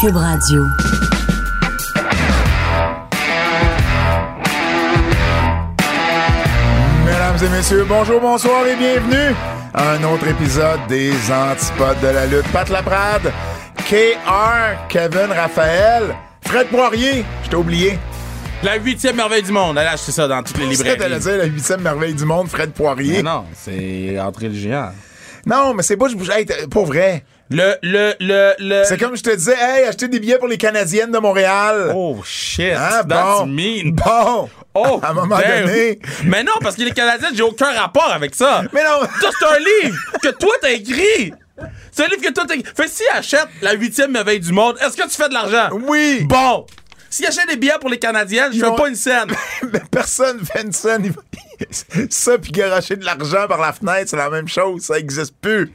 Cube Radio. Mesdames et messieurs, bonjour, bonsoir et bienvenue à un autre épisode des Antipodes de la lutte. Pat Laprade, KR, Kevin Raphaël, Fred Poirier, je t'ai oublié. La huitième merveille du monde. Allez acheter ça dans toutes les C'est librairies. dire la huitième merveille du monde, Fred Poirier. Mais non, c'est Entrée le géant. Non, mais c'est pas, je bouge, hey, pour vrai. Le, le, le, le... C'est comme je te disais, hey, achetez des billets pour les Canadiennes de Montréal. Oh, shit. Hein, That's bon. mean. Bon. Oh, à un moment damn. donné. Mais non, parce que les Canadiens, j'ai aucun rapport avec ça. Mais non. Ça, c'est un livre que toi, t'as écrit. C'est un livre que toi, t'as écrit. Fait si achète la huitième merveille du monde, est-ce que tu fais de l'argent? Oui. Bon. Si achète des billets pour les Canadiens, je fais vont- pas une scène. Mais personne fait une scène. Ça, puis garocher de l'argent par la fenêtre, c'est la même chose. Ça existe plus.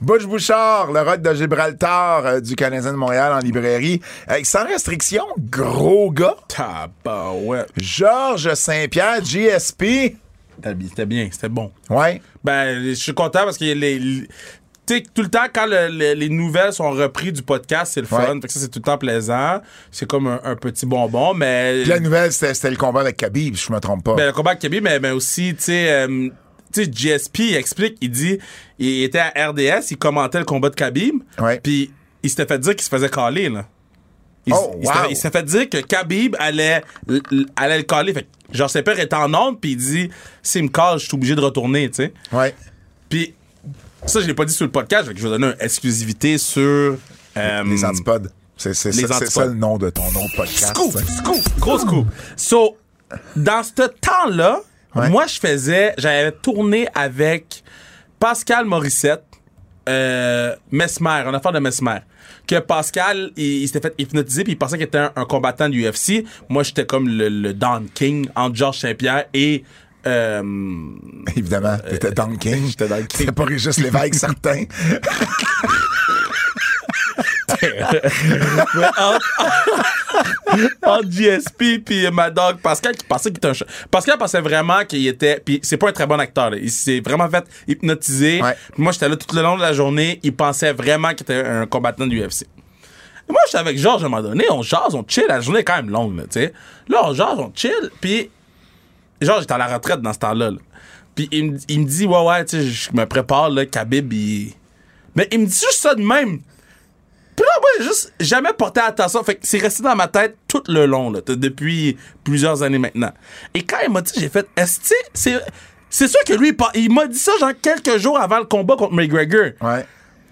Butch Bouchard, le rock de Gibraltar euh, du Canadien de Montréal en librairie. Euh, sans restriction, gros gars. Tabarouette. Georges Saint-Pierre, GSP. C'était bien, c'était bon. Ouais. Ben, je suis content parce que les, les- tout le temps, quand le- le- les nouvelles sont reprises du podcast, c'est le fun. Ouais. Fait que ça, c'est tout le temps plaisant. C'est comme un, un petit bonbon, mais. Puis la nouvelle, c'était c'était le combat avec Khabib, si je me trompe pas. Ben, le combat avec Khabib, mais, mais aussi, tu sais, euh, tu sais, GSP, il explique, il dit, il était à RDS, il commentait le combat de Khabib, puis il s'était fait dire qu'il se faisait caler, là. Il, Oh, il s'était- wow. il s'est fait dire que Khabib allait, allait le caler. Fait que, genre, ses pères étaient en onde, puis il dit, s'il me cale, je suis obligé de retourner, tu sais. Ouais. Puis ça, je l'ai pas dit sur le podcast, fait que je vais donner une exclusivité sur euh, Les antipodes. C'est ça, c'est ça le nom de ton autre podcast. Scoop, scoop, gros scoop. So, dans ce temps-là, Ouais. moi, je faisais, j'avais tourné avec Pascal Morissette, euh, Mesmer, une affaire de Mesmer. Que Pascal, il, il s'était fait hypnotiser puis il pensait qu'il était un, un combattant du UFC. Moi, j'étais comme le, le Don King entre Georges Saint-Pierre et euh, Évidemment, t'étais Don King. j'étais Don King. C'était pas Régis Lévesque, certain. entre GSP puis ma dog Pascal qui pensait qu'il était un chat. Pascal pensait vraiment qu'il était puis c'est pas un très bon acteur là. il s'est vraiment fait hypnotiser Ouais. Moi j'étais là tout le long de la journée il pensait vraiment qu'il était un combattant du UFC moi j'étais avec Georges à un moment donné on jase on chill la journée est quand même longue là tu sais là on jase on chill puis Georges était à la retraite dans ce temps-là là. puis il, me- il me dit ouais ouais tu sais je me prépare là Khabib il... mais il me dit juste ça de même moi, j'ai juste jamais porté attention. Fait que c'est resté dans ma tête tout le long, là, depuis plusieurs années maintenant. Et quand il m'a dit, j'ai fait, est-ce que c'est. C'est sûr que lui, il m'a dit ça, genre, quelques jours avant le combat contre McGregor. Ouais.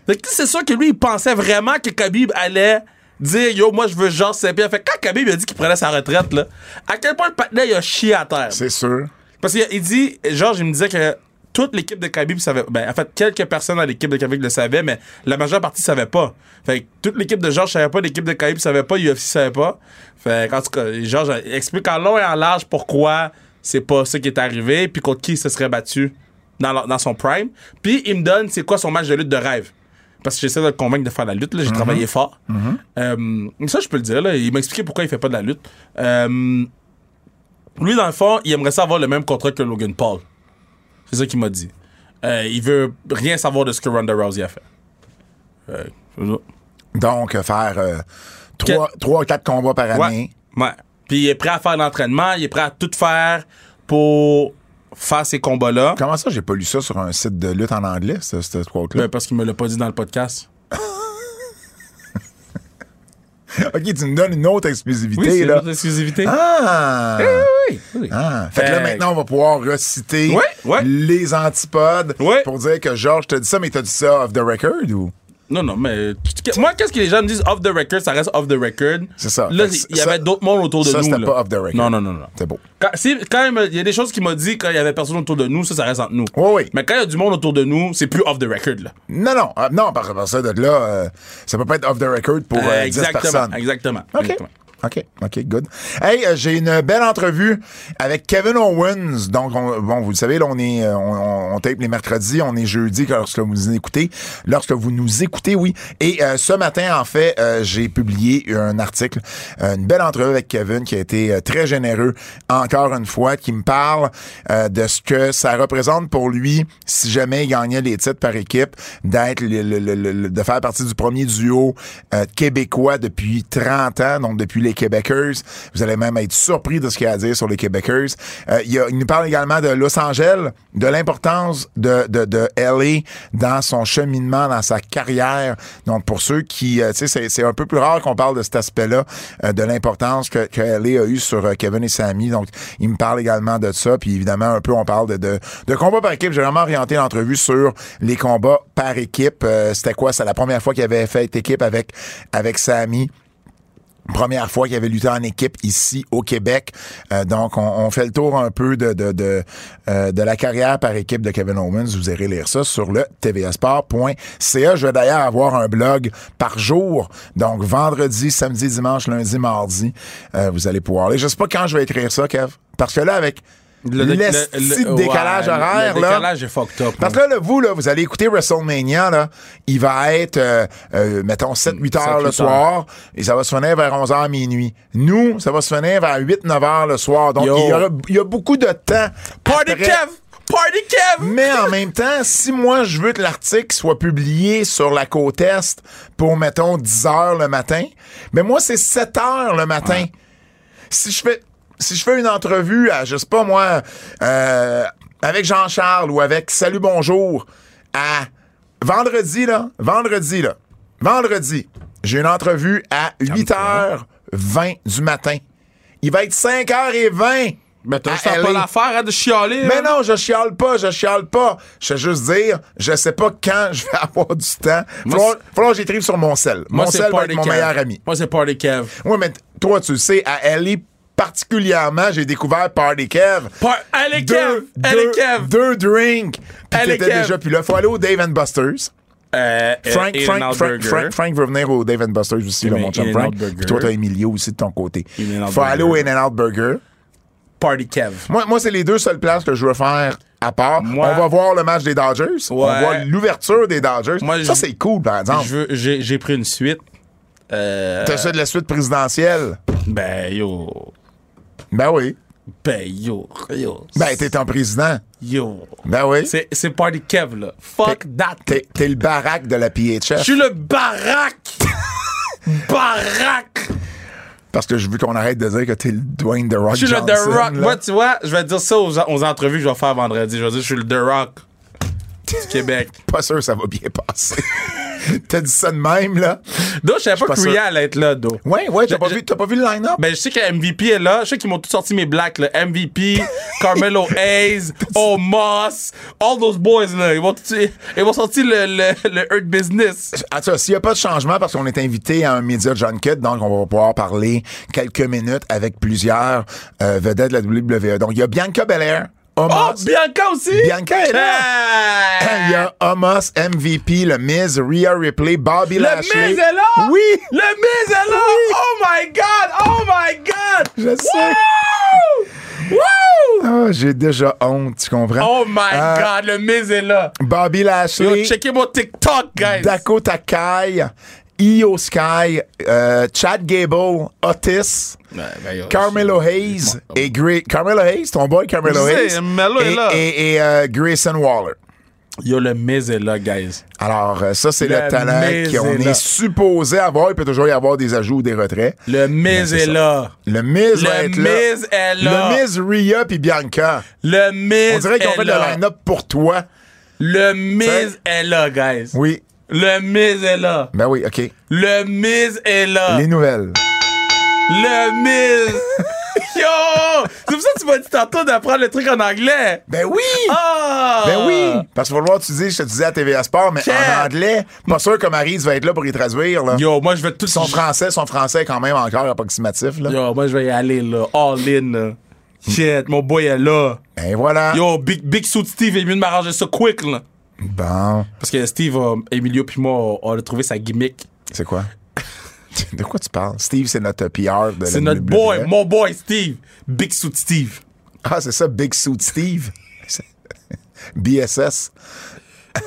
Fait que c'est sûr que lui, il pensait vraiment que Khabib allait dire, yo, moi, je veux Georges Saint-Pierre. Fait que quand Khabib a dit qu'il prenait sa retraite, là, à quel point le patinet, il a chié à terre. C'est sûr. Parce qu'il il dit, Georges, il me disait que toute l'équipe de Khabib savait. Ben, en fait, quelques personnes dans l'équipe de Khabib le savaient, mais la majeure partie savait pas. Fait que toute l'équipe de Georges savait pas, l'équipe de Khabib savait pas, UFC savait pas. Fait en tout cas, Georges explique en long et en large pourquoi c'est pas ça qui est arrivé, puis contre qui il se serait battu dans, son prime. Puis il me donne c'est quoi son match de lutte de rêve. Parce que j'essaie de le convaincre de faire la lutte, là. J'ai travaillé fort. Euh, ça, je peux le dire, là. Il m'a expliqué pourquoi il fait pas de la lutte. Euh, lui, dans le fond, il aimerait ça avoir le même contrat que Logan Paul. C'est ça qu'il m'a dit. Euh, il veut rien savoir de ce que Ronda Rousey a fait. Euh, c'est ça. Donc, euh, faire euh, trois, trois, quatre combats par année. ouais. ouais. Puis il est prêt à faire l'entraînement, il est prêt à tout faire pour faire ces combats-là. Comment ça, j'ai pas lu ça sur un site de lutte en anglais, ce- cette quote-là? Ben, parce qu'il me l'a pas dit dans le podcast. ok, tu me donnes une autre exclusivité, Oui, c'est là. notre exclusivité. Ah! oui, oui. Ah, fait que là, Fait- maintenant, on va pouvoir reciter Ouais, ouais. les antipodes pour dire que Georges t'a dit ça, mais t'as dit ça off the record ou? Non, non, mais moi, qu'est-ce que les gens me disent? Off the record, ça reste off the record. C'est ça. Là, il y ça- avait d'autres mondes autour de ça, nous. c'était là. pas off the record. Non, non, non, non. C'est beau. Quand, si- quand il, y a des choses qu'il m'a dit quand il y avait personne autour de nous, ça, ça reste entre nous. Oui, oui. Mais quand il y a du monde autour de nous, c'est plus off the record, là. Non, non, ah, non, parce que par ça, de là, euh, ça peut pas être off the record pour euh, 10 exactement, personnes. exactement. OK. exactement. OK, OK, good. Hey, euh, j'ai une belle entrevue avec Kevin Owens. Donc, on- bon, vous le savez, là, on est, euh, on, tape les mercredis, on est jeudi lorsque vous nous écoutez. Lorsque vous nous écoutez, oui. Et euh, ce matin, en fait, j'ai publié un article, une belle entrevue avec Kevin qui a été très généreux, encore une fois, qui me parle de ce que ça représente pour lui si jamais il gagnait les titres par équipe, d'être le, le- le- de faire partie du premier duo québécois depuis 30 ans, donc depuis les Québécois. Vous allez même être surpris de ce qu'il y a à dire sur les Québécois. Euh, il, il nous parle également de Los Angeles, de l'importance de, de, de LA dans son cheminement, dans sa carrière. Donc, pour ceux qui, euh, tu sais, c'est- c'est un peu plus rare qu'on parle de cet aspect-là, euh, de l'importance que, que LA a eu sur euh, Kevin et Sammy. Donc, il me parle également de ça. Puis, évidemment, un peu, on parle de, de, de combats par équipe. J'ai vraiment orienté l'entrevue sur les combats par équipe. Euh, C'était quoi? C'est la première fois qu'il avait fait équipe avec, avec Sammy. Première fois qu'il avait lutté en équipe ici au Québec. Euh, donc, on, fait le tour un peu de, de, de, euh, de la carrière par équipe de Kevin Owens. Vous irez lire ça sur le tvasport.ca. Je vais d'ailleurs avoir un blog par jour. Donc, vendredi, samedi, dimanche, lundi, mardi. euh, vous allez pouvoir lire. Je sais pas quand je vais écrire ça, Kev. Parce que là, avec Le- le- décalage ouais, horaire, Le là. décalage est fucked up. Parce que là, vous, là, vous allez écouter WrestleMania, là, il va être, euh, euh, mettons, 7-8 heures 7-8 le soir, et ça va se finir vers 11 heures minuit. Nous, ça va se finir vers 8-9 heures le soir. Donc, Yo. il y, aura- il y a beaucoup de temps. Party après. Kev! Party Kev! Mais en même temps, si moi, je veux que l'article soit publié sur la côte Est pour, mettons, 10 heures le matin, mais moi, c'est 7 heures le matin. Si je fais si je fais une entrevue à, je sais pas moi, euh, avec Jean-Charles ou avec Salut Bonjour à vendredi, là, vendredi, là, vendredi, j'ai une entrevue à 8h20 du matin. Il va être 5h20. Mais t'as pas LA. l'affaire hein, de chialer. Mais là. non, je chiale pas, je chiale pas. Je vais juste dire, je sais pas quand je vais avoir du temps. Moi, falloir que j'écrive sur mon sel. Moi, mon sel va être mon meilleur ami. Moi, c'est Party Kev. Oui, mais toi, tu le sais, à LA, particulièrement, j'ai découvert Party Kev. Par- Allez, Kev! Allez, deux, Kev! deux drinks. Puis Allez, t'étais Kev. déjà. Puis là, faut aller au Dave and Buster's. Euh, Frank, euh, Frank, Frank. Frank, Frank veut venir au Dave and Buster's aussi, là, mon chum Frank. Puis toi, t'as Emilio aussi de ton côté. Faut aller au. In-N-Out Burger. Party Kev. Moi, moi c'est les deux seules places que je veux faire à part. Moi- on va voir le match des Dodgers. On Ouais. voit l'ouverture des Dodgers. Moi, ça, c'est cool, par exemple. J'ai pris une suite. Euh, T'as ça de la suite présidentielle. ben, yo. Ben oui. Ben, yo. Yo. Ben, t'es ton président. Yo. Ben oui. C'est c'est Party Kev, là. Fuck that. T'es, t'es le baraque de la Je PHF. suis le baraque. baraque. Parce que je veux qu'on arrête de dire que t'es le Dwayne The Rock Je suis le. The Rock. là. Moi, tu vois, je vais dire ça aux, aux entrevues que je vais faire vendredi. Je vais dire, je suis le The Rock du Québec. Pas sûr que ça va bien passer. T'as dit ça de même, là? Donc, je savais pas pas que allait être là, Do. Ouais, ouais, t'as pas, vu, t'as pas vu le line-up? Ben, je sais que MVP est là. Je sais qu'ils m'ont tous sorti mes blacks, là. MVP, Carmelo Hayes, Omos, all those boys, là. Ils vont, ils vont sortir le, le, le Hurt Business. Cas, s'il n'y a pas de changement, parce qu'on est invité à un média junket, donc on va pouvoir parler quelques minutes avec plusieurs euh, vedettes de la WWE. Donc, il y a Bianca Belair, Oh, Omos. Bianca aussi! Bianca est là. Il y a Omos, MVP, le Miz, Rhea Ripley, Bobby Le Lashley. Miz est là? Oui! Le Miz est là! Oh my God! Oh my God! Je sais. Woo! Woo! Ah, J'ai déjà honte, tu comprends? Oh my Euh, God! Le Miz est là! Bobby Yo, Lashley, checkez mon TikTok, guys! Dakota Kai, Io Sky, euh, Chad Gable, Otis. Ben, yo, Carmelo Hayes et Gray Carmelo Hayes, ton boy Carmelo Hayes. sais, et, là. Et, et, euh, Grayson Waller. Yo, le Miz est là, guys. Alors, euh, ça, c'est le, Le talent Miz qu'on est est, là. supposé avoir. Il peut toujours y avoir des ajouts ou des retraits. Le Miz est ça. là. Le Miz va Le être là. Miz est là. Le Miz, Rhea puis Bianca. Le Miz On dirait qu'ils ont est fait là. le line-up pour toi. Le Miz est là, guys. Oui. Le Miz est là. Ben oui, OK. Le Miz est là. Les nouvelles. Le Miz. Yo! C'est pour ça que tu m'as dit tantôt d'apprendre le truc en anglais. Ben oui! Ah! Ben oui! Parce qu'il va falloir que tu dises, je te disais à TVA Sport, mais Quel- en anglais, pas sûr que Maryse va être là pour y traduire. Là. Yo, moi, je vais tout... Son français, son français est quand même encore approximatif. Là. Yo, moi, je vais y aller, là. All in, là. Shit, mon boy est là. Ben voilà. Yo, Big, Big Suit Steve est mieux de m'arranger ça quick, là. Bon, Parce que Steve, euh, Emilio puis moi, on a trouvé sa gimmick. c'est quoi? De quoi tu parles? Steve, c'est notre PR de C'est notre boy, mon boy Steve. Big Suit Steve. Ah, c'est ça, Big Suit Steve? BSS.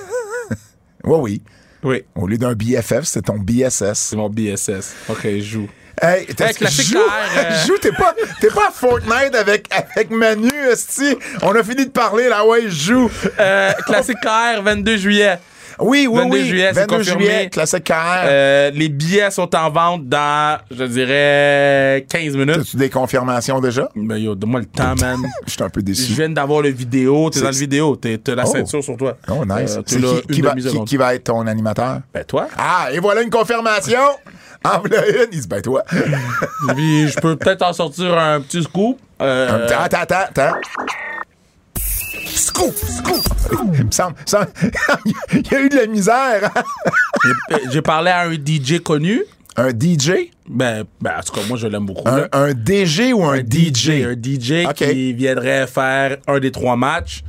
oui, oui. Oui. Au lieu d'un BFF, c'est ton BSS. C'est mon BSS. OK, je joue. Hey, Hey, classique joue, euh. joue, t'es pas, t'es pas à Fortnite avec, avec Manu, esti. On a fini de parler, là, ouais, joue. Euh, classique KR, 22 juillet. Oui, oui, 22 oui. juillet, c'est 22 confirmé. juillet, classique KR. Euh, les billets sont en vente dans, je dirais, 15 minutes. As-tu des confirmations déjà? Ben yo, donne-moi le temps, man. Je suis un peu Je déçu. viens d'avoir le vidéo. T'es dans le vidéo. T'es- T'as la Oh. ceinture sur toi. Oh, nice. Euh, qui, va, qui, va être ton animateur? Ben toi. Ah, et voilà une confirmation! En voilà une, il dit, ben toi. Puis je peux peut-être en sortir un petit scoop. Euh, Attends, attends, attends. Scoop, scoop. Il me semble, il y a eu de la misère. hein? j'ai- parlé à un DJ connu. Un DJ? Ben, ben, en tout cas, moi, je l'aime beaucoup. Un, un DG ou un, DJ? Un DJ qui viendrait faire un des trois matchs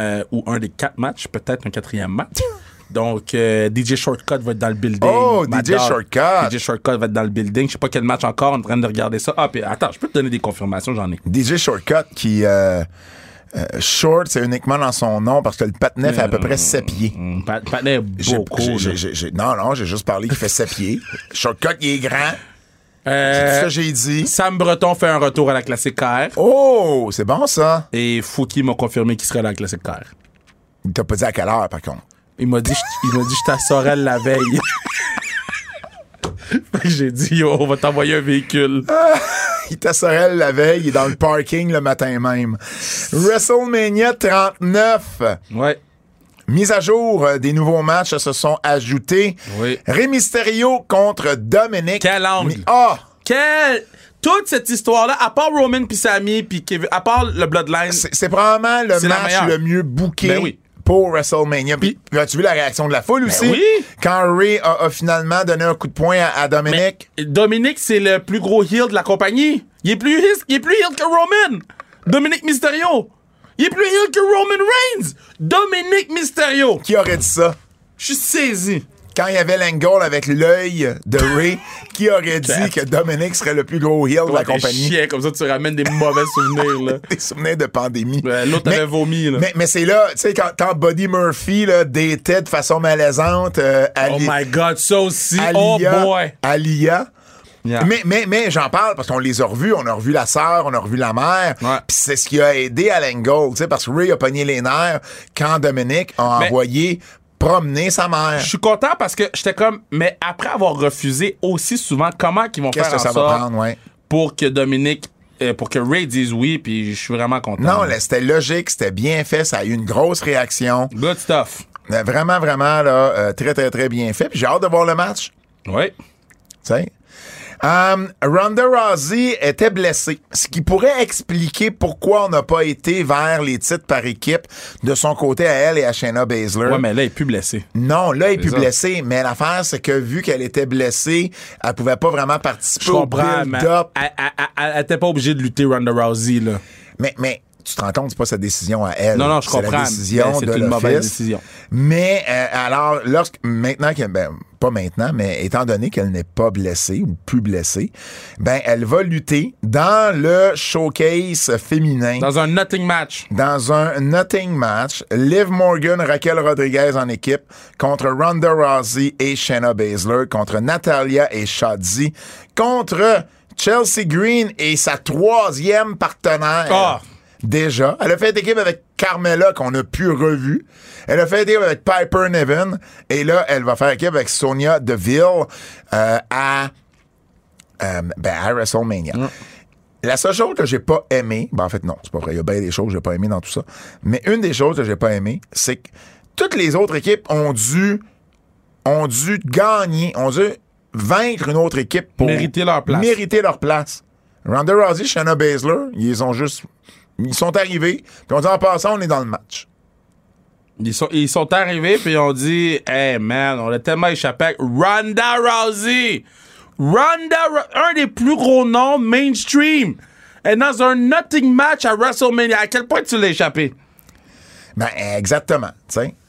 euh, ou un des quatre matchs, peut-être un quatrième match. Donc, euh, DJ Shortcut va être dans le building. Oh, DJ dog. Shortcut. DJ Shortcut va être dans le building. Je sais pas quel match encore, on est en train de regarder ça. Ah, puis attends, je peux te donner des confirmations, j'en ai. DJ Shortcut qui. euh, euh, short, c'est uniquement dans son nom parce que le patinet fait à peu près 7 pieds. Hum, Pat- Patnais est beaucoup. non, non, j'ai juste parlé qu'il fait 7 pieds. Shortcut, il est grand. C'est Euh, ça que j'ai dit. Sam Breton fait un retour à la classique KR. Oh, c'est bon ça. Et Fouki m'a confirmé qu'il serait à la classique KR. Il t'a pas dit à quelle heure, par contre. Il m'a dit, je- il m'a dit, je t'assorais la veille. J'ai dit, Yo, on va t'envoyer un véhicule. Il t'assorait la veille, il est dans le parking le matin même. WrestleMania 39. Ouais. Mise à jour euh, des nouveaux matchs se sont ajoutés. Oui. Rey Mysterio contre Dominic. Quel angle? Mi- Ah! Quel... Toute cette histoire-là, à part Roman puis Sammy puis Kevin, à part le Bloodline, C'est c'est probablement le C'est la match meilleure. le mieux booké Ben oui. Pour WrestleMania. Puis, as-tu vu la réaction de la foule aussi? Ben oui. Quand Ray a, a finalement donné un coup de poing à, à Dominic. Dominique, c'est le plus gros heel de la compagnie. Il est plus, heel- il est plus heel que Roman. Dominique Mysterio. Il est plus heel que Roman Reigns. Dominique Mysterio. Qui aurait dit ça? Je suis saisi. Quand il y avait l'angle avec l'œil de Ray, qui aurait dit que Dominic serait le plus gros heel de la compagnie? chien, comme ça, tu ramènes des mauvais souvenirs, là. Des souvenirs de pandémie. Ouais, L'autre avait vomi, là. Mais, mais c'est là, tu sais, quand, quand Buddy Murphy là, datait de façon malaisante euh, oh my God, ça aussi. Oh boy. Alia. Yeah. Mais, mais, mais j'en parle parce qu'on les a revus. On a revu la sœur, on a revu la mère. Ouais. Puis c'est ce qui a aidé à l'angle, tu sais, parce que Ray a pogné les nerfs quand Dominic a Mais- envoyé promener sa mère. Je suis content parce que j'étais comme, mais après avoir refusé aussi souvent, comment qu'ils vont faire que ça en va sorte prendre, ouais? pour que Dominique, euh, pour que Ray dise oui, puis je suis vraiment content. Non, là, c'était logique, c'était bien fait, ça a eu une grosse réaction. Good stuff. Euh, Vraiment, vraiment, là, euh, très, très, très bien fait. Puis j'ai hâte de voir le match. Oui. Tu sais? Um, Ronda Rousey était blessée, ce qui pourrait expliquer pourquoi on n'a pas été vers les titres par équipe de son côté à elle et à Shayna Baszler. Ouais, mais là, il est plus blessé. Non, là, elle est plus ça. blessée, mais l'affaire, c'est que vu qu'elle était blessée, elle pouvait pas vraiment participer Je au build-up. elle, elle- elle- elle était pas obligée de lutter Ronda Rousey, là. Mais, mais tu te rends compte, c'est pas sa décision à elle. Non, non, je C'est la comprends, décision de une mauvaise décision. Mais euh, alors, lorsque maintenant qu'elle, ben, pas maintenant, mais étant donné qu'elle n'est pas blessée ou plus blessée, ben elle va lutter dans le showcase féminin. Dans un nothing match. dans un nothing match, Liv Morgan, Raquel Rodriguez en équipe contre Ronda Rousey et Shayna Baszler, contre Natalia et Shotzi, contre Chelsea Green et sa troisième partenaire. Ah. Déjà. Elle a fait équipe avec Carmella qu'on a pu revu. Elle a fait équipe avec Piper Niven. Et là, elle va faire équipe avec Sonia Deville euh, à, euh, ben, à WrestleMania. La seule chose que j'ai pas aimé, ben en fait non, c'est pas vrai, il y a bien des choses que j'ai pas aimé dans tout ça, mais une des choses que j'ai pas aimé, c'est que toutes les autres équipes ont dû ont dû gagner, ont dû vaincre une autre équipe pour Mériter leur place. Mériter leur place. Ronda Rousey, Shayna Baszler, ils ont juste ils sont arrivés, puis on dit en passant, on est dans le match. Ils sont, ils sont arrivés, puis ont dit Hey man, on a tellement échappé avec Ronda Rousey. Ronda, Ro- un des plus gros noms mainstream. Et dans un nothing match à WrestleMania, à quel point tu l'as échappé? Ben exactement,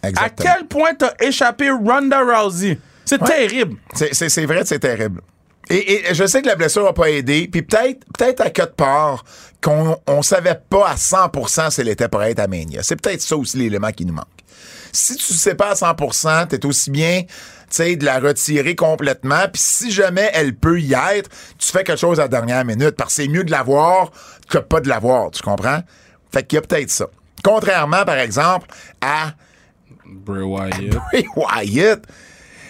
À quel point t'as échappé Ronda Rousey? C'est terrible. C'est- vrai c'est terrible. Et, et je sais que la blessure n'a pas aidé, puis peut-être peut-être à quatre part qu'on on savait pas à 100% si elle était pour être à Mania. C'est peut-être ça aussi l'élément qui nous manque. Si tu sais pas à 100%, t'es aussi bien de la retirer complètement. Puis si jamais elle peut y être, tu fais quelque chose à la dernière minute parce que c'est mieux de l'avoir que pas de l'avoir. Tu comprends? Fait qu'il y a peut-être ça. Contrairement, par exemple, à Bray Wyatt. Bray Wyatt.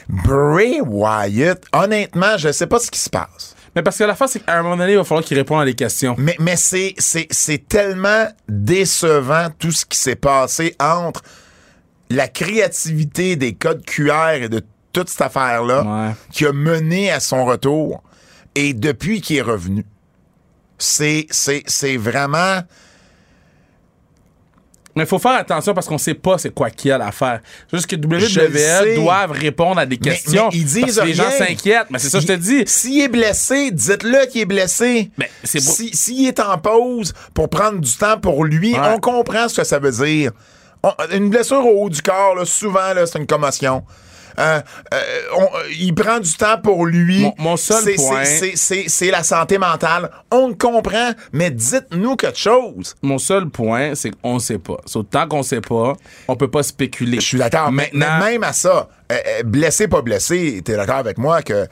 Bray Wyatt, honnêtement, je sais pas ce qui se passe. Mais parce que la fin, c'est qu'à un moment donné, il va falloir qu'il réponde à des questions. Mais, mais c'est, c'est, c'est tellement décevant tout ce qui s'est passé entre la créativité des codes QR et de toute cette affaire-là Ouais. qui a mené à son retour et depuis qu'il est revenu. C'est, c'est, c'est vraiment. Mais il faut faire attention parce qu'on sait pas c'est quoi qu'il y a à faire. Juste que. WWE doivent répondre à des questions. mais ils disent parce que les gens s'inquiètent. Mais c'est ça je te dis. S'il est blessé, dites-le qu'il est blessé. Mais c'est Si- S'il est en pause pour prendre du temps pour lui, Ouais. on comprend ce que ça veut dire. On- une blessure au haut du corps, là, souvent, là, c'est une commotion. Euh, euh, on- il prend du temps pour lui. Mon- mon seul C'est- point- c'est- la santé mentale. On le comprend, mais dites-nous quelque chose. Mon seul point, c'est qu'on ne sait pas. So, tant qu'on sait pas, on peut pas spéculer. Je suis d'accord. Maintenant, mais même à ça, euh, euh, blessé, pas blessé, t'es d'accord avec moi que euh,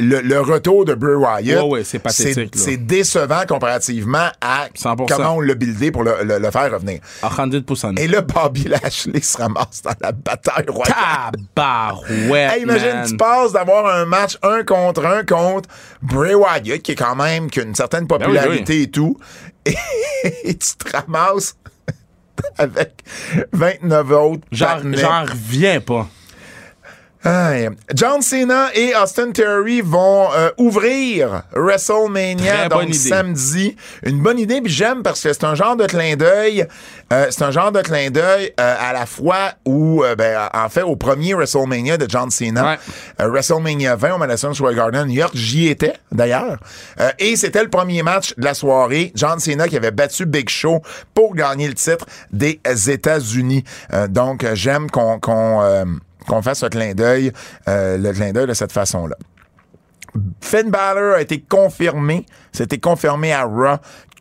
le, le retour de Bray Wyatt, Ouais, ouais, c'est décevant comparativement à 100%. comment on l'a buildé pour le, le- le faire revenir. à 100%. Et là, Bobby Lashley se ramasse dans la bataille royale. Tabarouette, Hey, imagine, man. tu passes d'avoir un match un contre un contre Bray Wyatt, qui est quand même qui a une certaine popularité Ben oui, et tout, et, tu te ramasses avec 29 autres. J'en reviens pas. Aïe. John Cena et Austin Theory vont euh, ouvrir WrestleMania Très donc samedi. Une bonne idée, puis j'aime parce que c'est un genre de clin d'œil. euh, c'est un genre de clin d'œil euh, à la fois où, euh, ben, en fait, au premier WrestleMania de John Cena, Ouais. WrestleMania 20 au Madison Square Garden, New York, j'y étais d'ailleurs. Euh, et c'était le premier match de la soirée. John Cena qui avait battu Big Show pour gagner le titre des États-Unis. Euh, donc, j'aime qu'on qu'on euh, qu'on fasse un clin d'œil, euh, le clin d'œil de cette façon-là. Finn Balor a été confirmé, c'était confirmé à Raw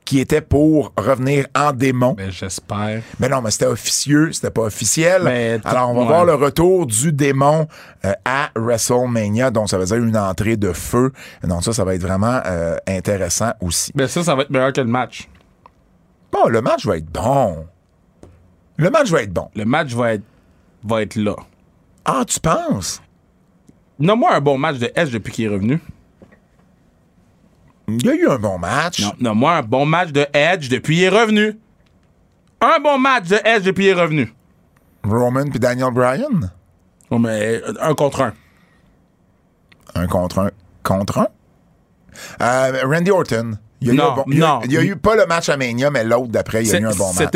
qui était pour revenir en démon. Ben, j'espère. Mais non, mais c'était officieux, c'était pas officiel. Mais tout- Alors, on va ouais. voir le retour du démon euh, à WrestleMania. Donc, ça veut dire une entrée de feu. Donc, ça, ça va être vraiment euh, intéressant aussi. Ben, ça, ça va être meilleur que le match. Bon, le match va être bon. Le match va être bon. Le match va être, va être là. Ah, tu penses? Nomme-moi un bon match de Edge depuis qu'il est revenu. Il y a eu un bon match. Non, nomme-moi un bon match de Edge depuis qu'il est revenu. Un bon match de Edge depuis qu'il est revenu. Roman puis Daniel Bryan? Oh, mais euh, un contre un. Un contre un. Contre un? Euh, Randy Orton. Il y a eu Non, bon- il y a- non. Il y a eu pas le match à Mania, mais l'autre d'après, il y a eu un bon match.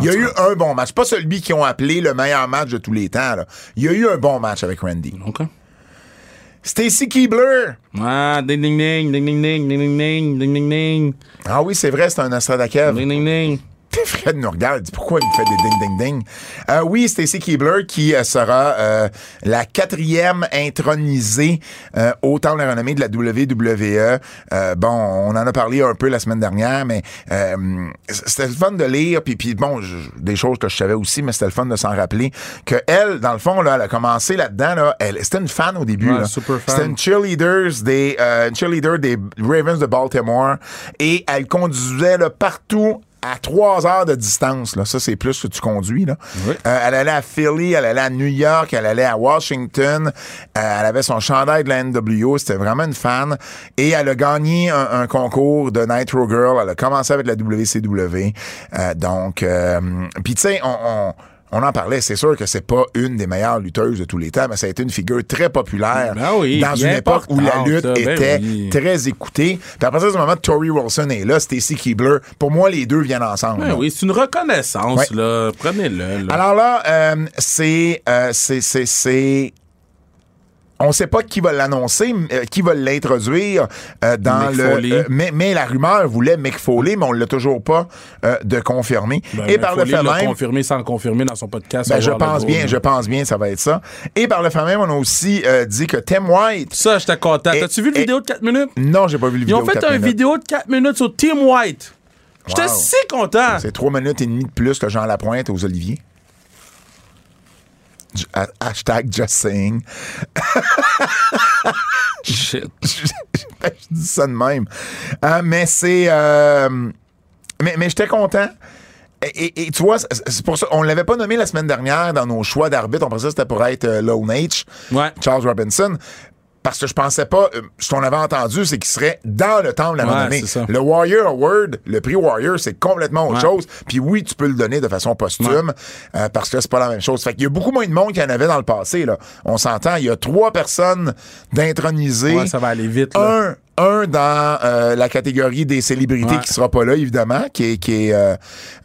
Il y a eu un bon match. Pas celui qu'ils ont appelé le meilleur match de tous les temps. là. Il y a eu un bon match avec Randy. OK. Stacy Keebler. Ah, ding ding ding, ding ding ding, ding ding ding, ding ding ding, Ah oui, c'est vrai, c'est un Nostradakev. ding ding ding. Fred nous regarde, dit pourquoi il me fait des ding ding ding? Euh, oui, Stacy Keebler qui euh, sera euh, la quatrième intronisée euh, au temps de la renommée de la WWE. Euh, bon, on en a parlé un peu la semaine dernière, mais euh, c'était le fun de lire, puis puis bon, je- des choses que je savais aussi, mais c'était le fun de s'en rappeler que elle, dans le fond, là, elle a commencé là-dedans. Là, elle, c'était une fan au début. Ouais, là. super fan. C'était une cheerleader des euh, une cheerleader des Ravens de Baltimore et elle conduisait là, partout à trois heures de distance. Là. Ça, c'est plus que tu conduis. Là. Oui. Euh, elle allait à Philly, elle allait à New York, elle allait à Washington. Euh, elle avait son chandail de la NWO. C'était vraiment une fan. Et elle a gagné un, un concours de Nitro Girl. Elle a commencé avec la WCW. Euh, donc, euh, puis tu sais, on... on on en parlait, c'est sûr que c'est pas une des meilleures lutteuses de tous les temps, mais ça a été une figure très populaire Ben oui, dans une époque où la lutte ça, ben était oui. très écoutée. Puis après ça, ce moment, Tori Wilson est là, Stacy Keebler. Pour moi, les deux viennent ensemble. Ben oui, c'est une reconnaissance, Ouais. là. Prenez-le, là. Alors là, euh, c'est, euh, c'est, c'est, c'est on sait pas qui va l'annoncer, euh, qui va l'introduire euh, dans Mick le. Foley. euh, mais, mais la rumeur voulait Mick Foley, mais on l'a toujours pas de confirmer. Ben, Et par le fait l'a même. confirmé sans le confirmer dans son podcast. Ben, je pense bien, je pense bien, ça va être ça. Et par le fait même, on a aussi dit que Tim White. Ça, j'étais content. T'as-tu vu le et- vidéo de 4 minutes? Non, j'ai pas vu le Ils vidéo. ont fait une vidéo de 4 minutes sur Tim White. J'étais Wow. si content. C'est trois minutes et demie de plus que Jean Lapointe aux Oliviers. Hashtag just saying. Shit. je dis ça de même. Euh, mais c'est. euh, mais mais j'étais content. Et, et- et tu vois, c'est- c'est pour ça. On l'avait pas nommé la semaine dernière dans nos choix d'arbitre. On pensait que c'était pour être euh, Lone H, Ouais. Charles Robinson. Parce que je pensais pas. euh, ce qu'on avait entendu, c'est qu'il serait dans le temps de la Ouais. Le Warrior Award, le prix Warrior, c'est complètement autre Ouais. chose. Puis oui, tu peux le donner de façon posthume euh, parce que c'est pas la même chose. Fait qu'il y a beaucoup moins de monde qu'il y en avait dans le passé. Là. On s'entend. Il y a trois personnes d'intronisées. Ouais, ça va aller vite. Là. Un, un dans euh, la catégorie des célébrités Ouais. qui sera pas là, évidemment, qui est, qui est, euh,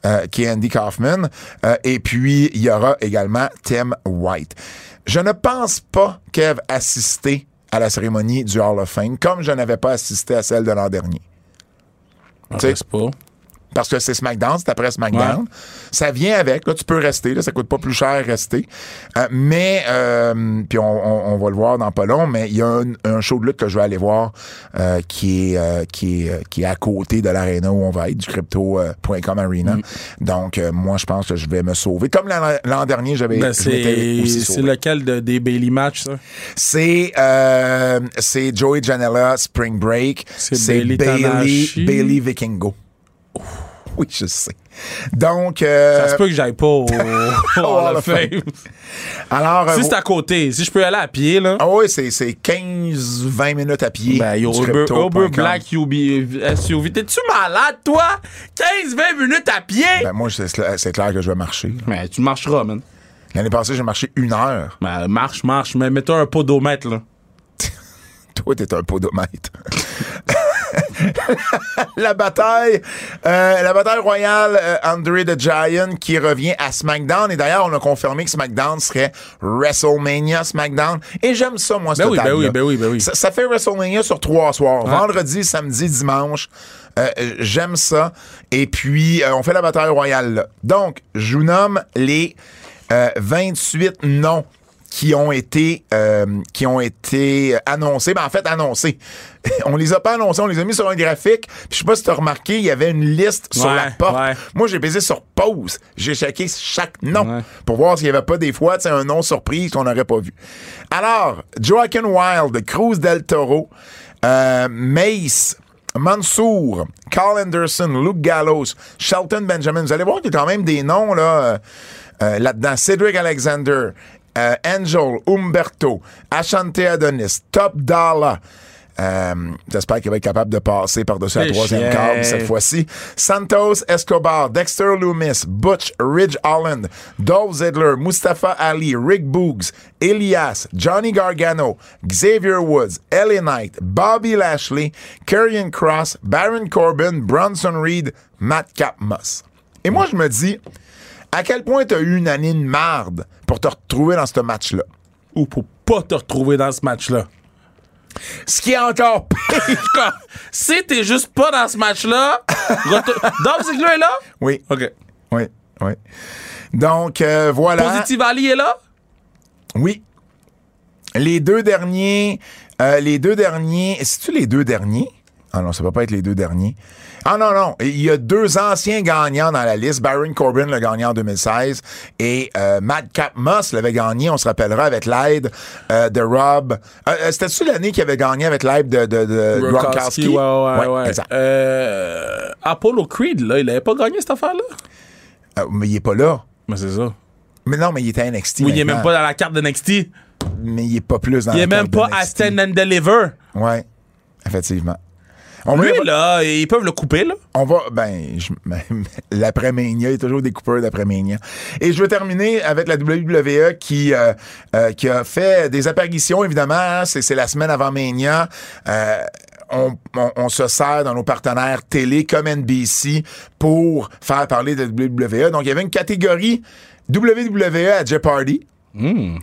euh, qui est Andy Kaufman. Euh, et puis, il y aura également Tim White. Je ne pense pas Kev assisté à la cérémonie du Hall of Fame, comme je n'avais pas assisté à celle de l'an dernier. Pas. Parce que c'est SmackDown, c'est après SmackDown. Ouais. Ça vient avec. Là, tu peux rester. Là, ça coûte pas plus cher rester. Euh, mais, euh, puis on, on- on va le voir dans pas long, mais il y a un, un show de lutte que je vais aller voir euh, qui, est, euh, qui, est, euh, qui est à côté de l'aréna où on va être, du crypto.com Arena. Mm. Donc, euh, moi, je pense que je vais me sauver. Comme l'an dernier, j'avais Ben, c'est lequel de- des Bailey match, ça? C'est euh, c'est Joey Janela Spring Break. C'est Bailey Bailey. Bailey Vikingo. Oui, je sais. Donc, euh, Ça se peut que j'aille pas au, au Hall of Fame. Alors, euh, si c'est à côté, si je peux aller à pied, là. Ah oui, c'est, c'est 15-20 minutes à pied. Ben, yo, Uber. Uber Black SUV. T'es-tu malade, toi? 15-20 minutes à pied? Ben, moi, c'est, c'est clair que je vais marcher. Ben, tu marcheras, man. L'année passée, j'ai marché une heure. Ben, marche, marche, mais mets-toi un podomètre, là. Toi, t'es un podomètre. la bataille, euh, la bataille royale euh, Andre the Giant qui revient à SmackDown. Et d'ailleurs, on a confirmé que SmackDown serait WrestleMania SmackDown. Et j'aime ça, moi, Ben oui, ben oui, ben oui, ben oui. Ça, ça fait WrestleMania sur trois soirs. Vendredi, samedi, dimanche. Euh, euh, j'aime ça. Et puis, on fait la bataille royale là. Donc, je vous nomme les euh, 28 noms qui ont été euh, qui ont été annoncés. Ben, en fait, annoncés. on les a pas annoncés, on les a mis sur un graphique. Je sais pas si tu as remarqué, il y avait une liste sur la porte. ouais. Moi, j'ai pesé sur pause. J'ai checké chaque nom Ouais. pour voir s'il y avait pas des fois un nom surprise qu'on n'aurait pas vu. Alors, Joaquin Wild, Cruz del Toro, euh, Mace, Mansour, Carl Anderson, Luke Gallows, Shelton Benjamin. Vous allez voir qu'il y a quand même des noms là, euh, là-dedans. Cedric Alexander, euh, Angel, Umberto, Ashante Adonis, Top Dollar. Euh, J'espère qu'il va être capable de passer par-dessus la troisième corde cette fois-ci. Santos Escobar, Dexter Loomis, Butch Ridge Holland, Dolph Ziggler, Mustafa Ali, Rick Boogs, Elias, Johnny Gargano, Xavier Woods, LA Knight, Bobby Lashley, Karrion Cross, Baron Corbin, Bronson Reed, Matt Capmus. Et moi, je me dis, à quel point tu as eu une année de marde pour te retrouver dans ce match-là? Ou pour pas te retrouver dans ce match-là. Ce qui est encore pire. Si t'es juste pas dans ce match-là, Dolph Ziggler est là? Oui, OK. oui, oui. Donc, euh, voilà. Positive Ali est là? Oui. Les deux derniers, euh, les deux derniers, c'est-tu les deux derniers? Ah non, ça peut pas être les deux derniers. Ah non, non, il y a deux anciens gagnants dans la liste. Baron Corbin l'a gagné en 2016 et euh, Madcap Moss l'avait gagné, on se rappellera, avec l'aide euh, de Rob. Euh, C'était-tu l'année qu'il avait gagné avec l'aide de, de, de Gronkowski? ouais, ouais, ouais. exact. Apollo Creed, là, il avait pas gagné cette affaire-là? Mais il est pas là. Mais c'est ça. Mais non, mais il était à NXT. Oui, il est même pas dans la carte de NXT. Mais il est pas plus dans Il la est même carte pas à. Stand and Deliver. Ouais, effectivement. On Lui, va- là, ils peuvent le couper, là. On va, ben, je- l'après-Mania, il y a toujours des coupeurs d'après-Mania. Et je veux terminer avec la WWE qui, euh, euh, qui a fait des apparitions, évidemment. hein, c'est, c'est la semaine avant Mania. Euh, on, on- on se sert dans nos partenaires télé comme NBC pour faire parler de la WWE. Donc, il y avait une catégorie WWE à Jeopardy.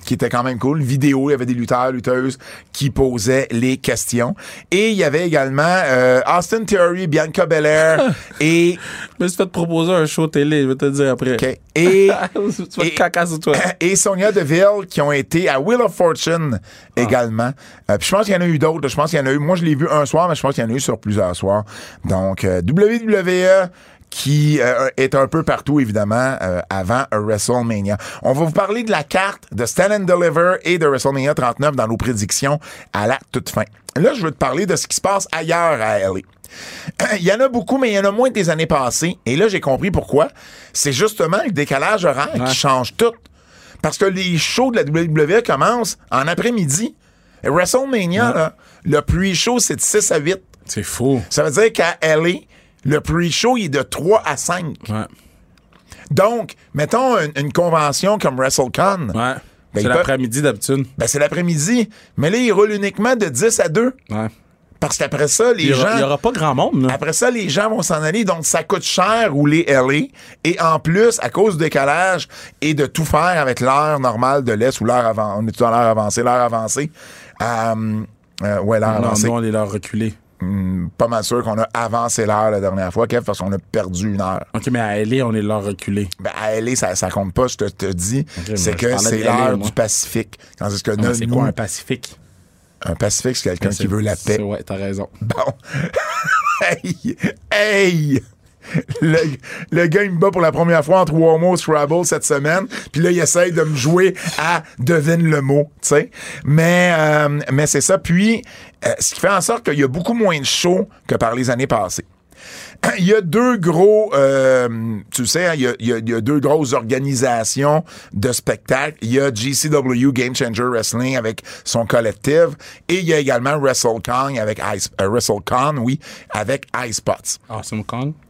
Qui était quand même cool. Vidéo, il y avait des lutteurs, lutteuses qui posaient les questions. Et il y avait également euh, Austin Theory, Bianca Belair et... Je me suis fait proposer un show télé, je vais te le dire après. Et... tu vas et- caca sur toi. et Sonia Deville qui ont été à Wheel of Fortune également. Euh, puis je pense qu'il y en a eu d'autres. Je pense qu'il y en a eu. Moi, je l'ai vu un soir, mais je pense qu'il y en a eu sur plusieurs soirs. Donc, euh, WWE qui euh, est un peu partout, évidemment, euh, avant WrestleMania. On va vous parler de la carte de Stand and Deliver et de WrestleMania 39 dans nos prédictions à la toute fin. Là, je veux te parler de ce qui se passe ailleurs à LA. Il y en a beaucoup, mais il y en a moins que des années passées. Et là, j'ai compris pourquoi. C'est justement le décalage horaire Ouais. qui change tout. Parce que les shows de la WWE commencent en après-midi. WrestleMania, là, le pre-show, c'est de 6 à 8. C'est fou. Ça veut dire qu'à LA, le pre-show, il est de 3 à 5. Ouais. Donc, mettons une, une convention comme WrestleCon. Ouais. Ben, c'est l'après-midi d'habitude. Ben, c'est l'après-midi. Mais là, il roule uniquement de 10 à 2. Ouais. Parce qu'après ça, les Il gens. il y aura pas grand monde, là. Après ça, les gens vont s'en aller, donc ça coûte cher rouler LA. Et en plus, à cause du décalage et de tout faire avec l'heure normale de l'Est ou l'heure avant, on est dans l'heure avancée, l'heure avancée. Euh, euh, ouais, l'heure Non, avancée. nous, on est là reculé. Hum, pas mal sûr qu'on a avancé l'heure la dernière fois, Kev, parce qu'on a perdu une heure. OK, mais à LA, on est là reculé. Ben, à LA, ça, ça compte pas, je te, te dis. c'est que c'est l'heure du Pacifique. Tandis que nous, c'est quoi un Pacifique? un Pacifique, c'est quelqu'un qui veut la paix. Ouais, t'as raison. Bon. hey! Hey! Le, le gars, bat pour la première fois en trois mots Scrabble cette semaine. Puis là, il essaye de me jouer à devine le mot, tu sais. Mais, euh, mais c'est ça. Puis, euh, ce qui fait en sorte qu'il y a beaucoup moins de shows que par les années passées. Il y a deux gros, euh, tu sais, hein, il y, a, deux grosses organisations de spectacles. Il y a GCW Game Changer Wrestling avec son collectif et il y a également WrestleCon avec Ice, WrestleCon, oui, avec Ice-Spots. Awesome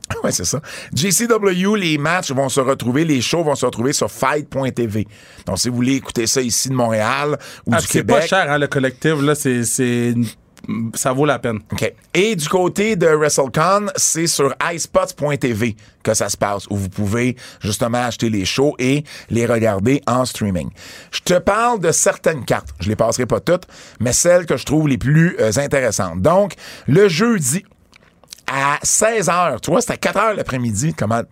Kong. Ouais, c'est ça. GCW, les matchs vont se retrouver, les shows vont se retrouver sur fight.tv. Donc, si vous voulez écouter ça ici de Montréal ou Ah, du c'est Québec. pas cher, hein, le collectif, là, c'est, c'est, ça vaut la peine. OK. Et du côté de WrestleCon, c'est sur iSpots.tv que ça se passe, où vous pouvez justement acheter les shows et les regarder en streaming. Je te parle de certaines cartes. Je les passerai pas toutes, mais celles que je trouve les plus euh, intéressantes. Donc, le jeudi, à 16h, tu vois, c'est à 4h l'après-midi, comment...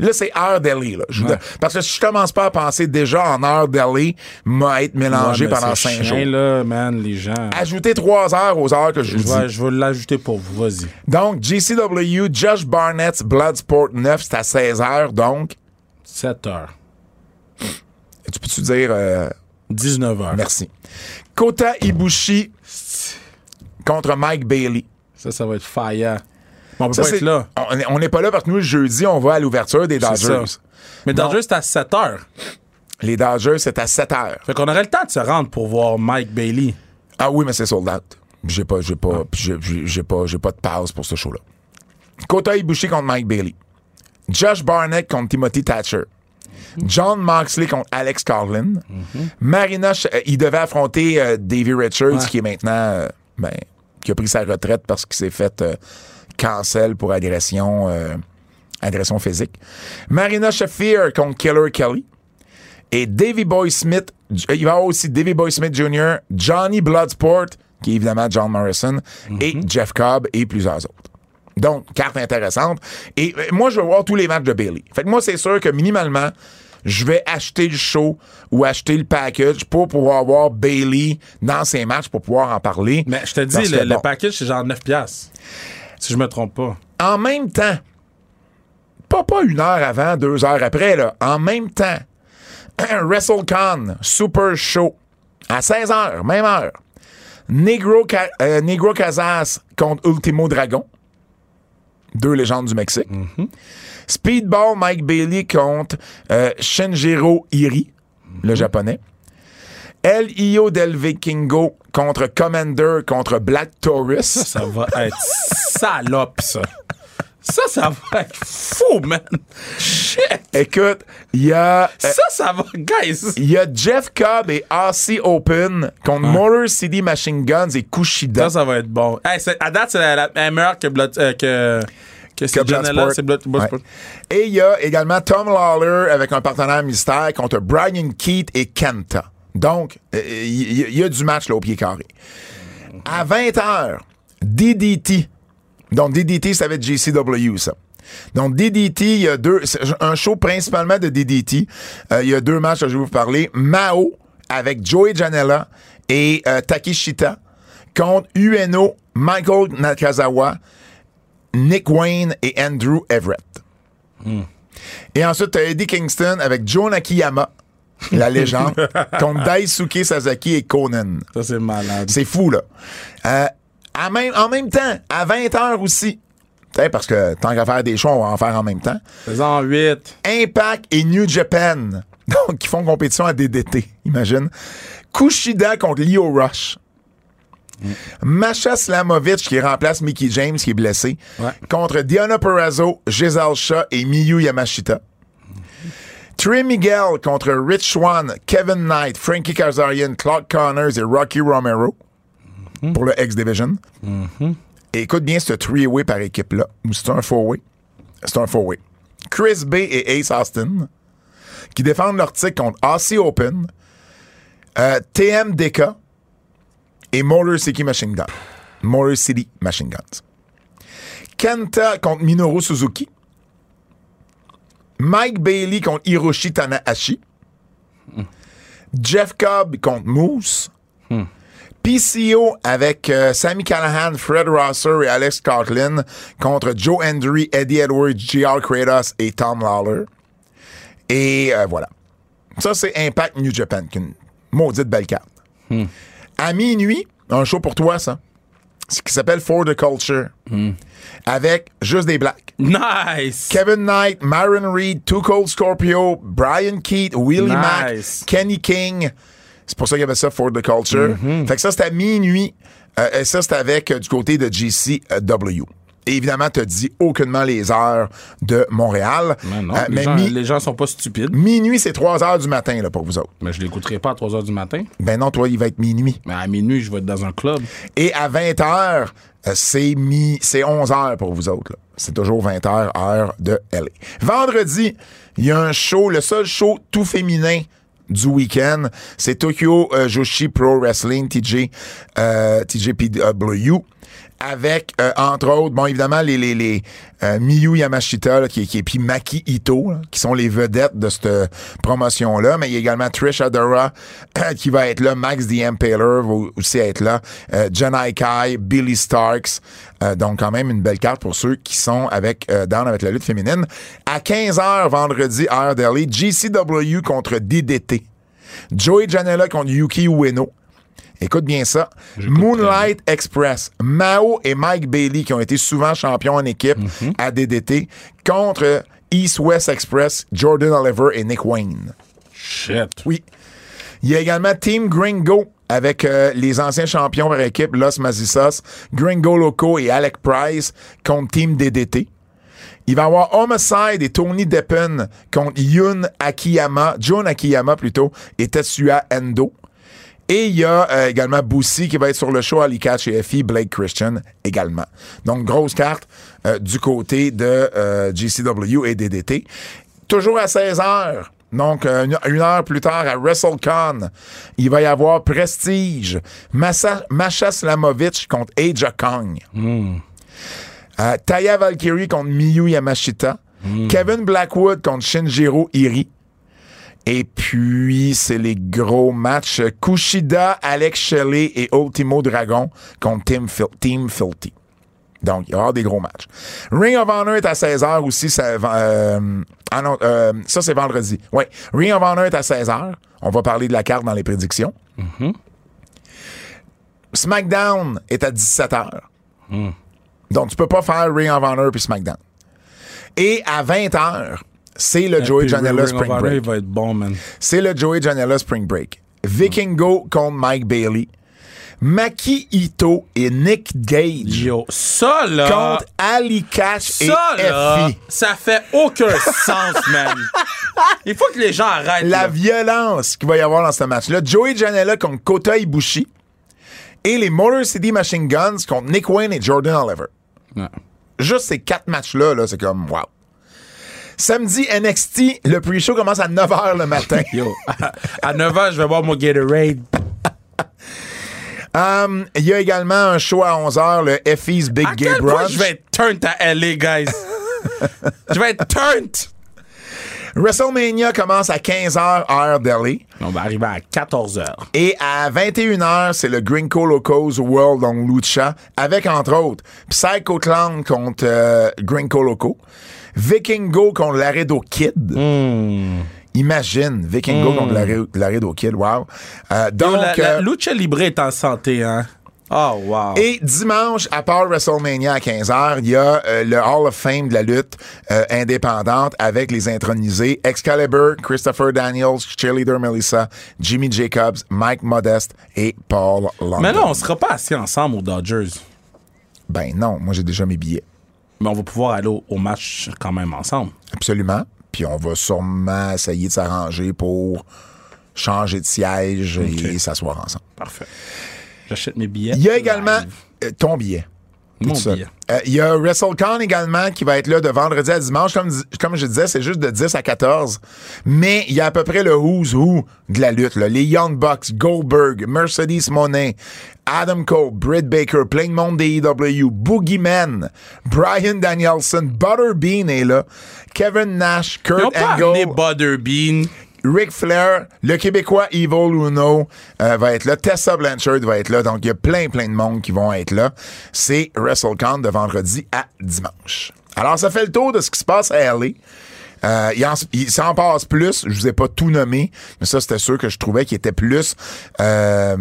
Là, c'est heure vous Ouais. Parce que si je commence pas à penser déjà en heure d'Ellie, m'a être mélangé Ouais, pendant c'est 5 jours. là, man, les gens. Ajoutez 3 heures aux heures que je Je vous dis. je vais l'ajouter pour vous, vas-y. Donc, GCW, Josh Barnett's Bloodsport 9, c'est à 16h, donc. 7 heures. Tu peux-tu dire euh, 19 heures. merci? Kota Ibushi contre Mike Bailey. Ça, ça va être fire. Mais on peut Ça, pas être là. On est- On n'est pas là parce que nous, le jeudi, on va à l'ouverture des Dodgers. Mais Dodgers, c'est à 7 heures. Les Dodgers, c'est à 7h. Fait qu'on aurait le temps de se rendre pour voir Mike Bailey. Ah oui, mais c'est sold out. J'ai pas, j'ai pas, j'ai, j'ai- j'ai pas, j'ai pas de pause pour ce show-là. Kota Ibushi contre Mike Bailey. Josh Barnett contre Timothy Thatcher. John Moxley contre Alex Carlin. Marina, Sh- euh, il devait affronter euh, Davey Richards, Ouais. qui est maintenant, euh, ben, qui a pris sa retraite parce qu'il s'est fait euh, cancel pour agression, euh, agression physique. Marina Shafir contre Killer Kelly. Et Davy Boy Smith, euh, il va y avoir aussi Davy Boy Smith Jr., Johnny Bloodsport, qui est évidemment John Morrison, et Jeff Cobb et plusieurs autres. Donc, carte intéressante. Et euh, moi, je veux voir tous les matchs de Bailey. Fait que moi, c'est sûr que minimalement, je vais acheter le show ou acheter le package pour pouvoir voir Bailey dans ses matchs, pour pouvoir en parler. Mais je te dis, le, le package, c'est genre 9 piastres. Si je me trompe pas. En même temps, pas, pas une heure avant, deux heures après, là, en même temps, WrestleCon, Super Show, à 16h, même heure. Negro, euh, Negro Casas contre Ultimo Dragon. Deux légendes du Mexique. Speedball Mike Bailey contre euh, Shinjiro Iri, le japonais. El Io del Vikingo contre Commander contre Black Taurus. Ça va être salope, ça. Ça, ça va être fou, man. Shit. Écoute, il y a. euh, Ça, ça va, guys. Il y a Jeff Cobb et Aussie Open contre Motor City Machine Guns et Kushida. Ça, ça va être bon. Hey, à date, c'est la, meilleure que, Blood- euh, que Que c'est. Et il y a également Tom Lawler avec un partenaire mystère contre Brian Keith et Kenta. Donc, il euh, y, a du match là au pied carré. À 20h, DDT. Donc, DDT, ça va être JCW, ça. Donc, DDT, il y a deux, un show principalement de DDT. Euh, il y a deux matchs que je vais vous parler. Mao avec Joey Janela et euh, Takeshita contre UNO, Michael Nakazawa, Nick Wayne et Andrew Everett. Hmm. Et ensuite, tu as Eddie Kingston avec Joe Nakiyama, la légende, contre Daisuke Sasaki et Conan. Ça, c'est malade. C'est fou, là. Euh, en même temps, à 20h aussi, parce que tant qu'à faire des choix, on va en faire en même temps. Faisons 8. Impact et New Japan. Donc, qui font compétition à DDT, imagine. Kushida contre Leo Rush. Mm. Masha Slamovic qui remplace Mickey James qui est blessé. Contre Diana Perrazzo, Giselle Shaw et Miyu Yamashita. Trey Miguel contre Rich Swan, Kevin Knight, Frankie Kazarian, Claude Connors et Rocky Romero mm-hmm. pour le X-Division. Mm-hmm. Écoute bien ce three-way par équipe-là. C'est un four-way. C'est un four-way. Chris Bay et Ace Austin qui défendent leur titre contre AC Open, euh, TMDK et Motor City Machine Guns. Motor City Machine Guns. Kenta contre Minoru Suzuki. Mike Bailey contre Hiroshi Tanahashi. Jeff Cobb contre Moose. PCO avec euh, Sammy Callahan, Fred Rosser et Alex Coughlin contre Joe Hendry, Eddie Edwards, G.R. Kratos et Tom Lawler. Et euh, voilà. Ça, c'est Impact New Japan, une maudite belle carte. À minuit, un show pour toi, ça. Ce qui s'appelle For the Culture. Hmm. Avec juste des blacks. Nice! Kevin Knight, Myron Reed, Too Cold Scorpio, Brian Keith, Willie Mack, Kenny King. C'est pour ça qu'il y avait ça, For the Culture. Mm-hmm. Fait que ça, c'était à minuit. Euh, et ça, c'était avec euh, du côté de GCW. Et évidemment, tu dit aucunement les heures de Montréal. Mais non, euh, les, gens, les, gens, sont pas stupides. Minuit, c'est 3 heures du matin là, pour vous autres. Mais je l'écouterai pas à 3 heures du matin. Ben non, toi, il va être minuit. Mais à minuit, je vais être dans un club. Et à 20 heures, euh, c'est mi c'est 11 heures pour vous autres. C'est toujours 20 heures, heure de LA. Vendredi, il y a un show, le seul show tout féminin du week-end. C'est Tokyo euh, Joshi Pro Wrestling, TJ, euh, TJPW avec, euh, entre autres, bon, évidemment, les, les, les euh, Miyu Yamashita, qui, qui, puis Maki Ito, qui sont les vedettes de cette promotion-là. Mais il y a également Trish Adora, qui va être là. Max The Impaler va aussi être là. Euh, Kai, Billy Starks. Euh, donc, quand même, une belle carte pour ceux qui sont avec down avec la lutte féminine. À 15h, vendredi, heure d'Early, GCW contre DDT. Joey Janela contre Yuki Ueno. Écoute bien ça. Moonlight Express, Mao et Mike Bailey, qui ont été souvent champions en équipe mhm. à DDT, contre East West Express, Jordan Oliver et Nick Wayne. Shit. Oui. Il y a également Team Gringo avec euh, les anciens champions par équipe, Los Mazisas, Gringo Loco et Alec Price contre Team DDT. Il va y avoir Homicide et Tony Deppen contre Yun Akiyama, John Akiyama plutôt, et Tetsuya Endo. Et il y a euh, également Boussy qui va être sur le show à l'ICAT chez FI, Blake Christian également. Donc, grosse carte euh, du côté de euh, GCW et DDT. Toujours à 16 h donc, une, heure plus tard, à WrestleCon, il va y avoir Prestige, Massa, Masha Slamovic contre Aja Kong. Mm. Taya Valkyrie contre Miyu Yamashita. Hmm. Kevin Blackwood contre Shinjiro Iri. Et puis, c'est les gros matchs. Kushida, Alex Shelley et Ultimo Dragon contre Team, Team Filthy. Donc, il y aura des gros matchs. Ring of Honor est à 16h aussi. Ça, euh, ah non, euh, ça c'est vendredi. Oui, Ring of Honor est à 16h. On va parler de la carte dans les prédictions. Mm-hmm. SmackDown est à 17h. Mm. Donc, tu peux pas faire Ring of Honor puis SmackDown. Et à 20h, c'est le Joey Janela Spring Break. va être bon, man. C'est le Joey Janela Spring Break. Vikingo contre Mike Bailey. Maki Ito et Nick Gage. Yo, ça là. Contre Ali Cash et là, Ça fait aucun sens, man. Il faut que les gens arrêtent. La violence qu'il va y avoir dans ce match-là. Joey Janela contre Kota Ibushi. Et les Motor City Machine Guns contre Nick Wayne et Jordan Oliver. juste ces quatre matchs-là, -là, c'est comme, wow. Samedi, NXT, le pre-show commence à 9h le matin. Yo, à 9h, je vais voir mon Gatorade. Um, il y a également un show à 11h, le Effie's Big À Gay quel point Brunch. je vais être turned à LA, guys? je vais être turned! WrestleMania commence à 15h, heure Delhi. On va arriver à 14h. Et à 21h, c'est le Gringo Locos World on Lucha, avec entre autres Psycho Clown contre euh, Gringo Loco, Vikingo contre Laredo Kid. Hmm. Imagine, Vikingo contre Lare- Laredo Kid, wow. Euh, donc, la, la euh, Lucha Libre est en santé, hein? Oh, wow. et dimanche, à part WrestleMania à 15h, il y a euh, le Hall of Fame de la lutte euh, indépendante avec les intronisés Excalibur, Christopher Daniels, Cheerleader Melissa, Jimmy Jacobs, Mike Modest et Paul London. Mais là, on sera pas assis ensemble aux Dodgers. Ben non, moi j'ai déjà mes billets. Mais on va pouvoir aller au, au match quand même ensemble. Absolument. Puis on va sûrement essayer de s'arranger pour changer de siège et s'asseoir ensemble. Parfait. J'achète mes billets. Il y a également live. euh, ton billet. Mon. Euh, Il y a WrestleCon également qui va être là de vendredi à dimanche. Comme, comme je disais, c'est juste de 10 à 14. Mais il y a à peu près le who's who de la lutte. là. Les Young Bucks, Goldberg, Mercedes Monet, Adam Cole, Britt Baker, plein de monde des EW, Boogeyman, Brian Danielson, Butterbean est là, Kevin Nash, Ils ont Kurt pas Angle, Butterbean. Ric Flair, le Québécois Evil Uno euh, va être là. Tessa Blanchard va être là. Donc, il y a plein, plein de monde qui vont être là. C'est WrestleCon de vendredi à dimanche. Alors, ça fait le tour de ce qui se passe à LA. Euh, il, en, s'en passe plus. Je vous ai pas tout nommé, mais ça, c'était sûr que je trouvais qu'il était plus... euh,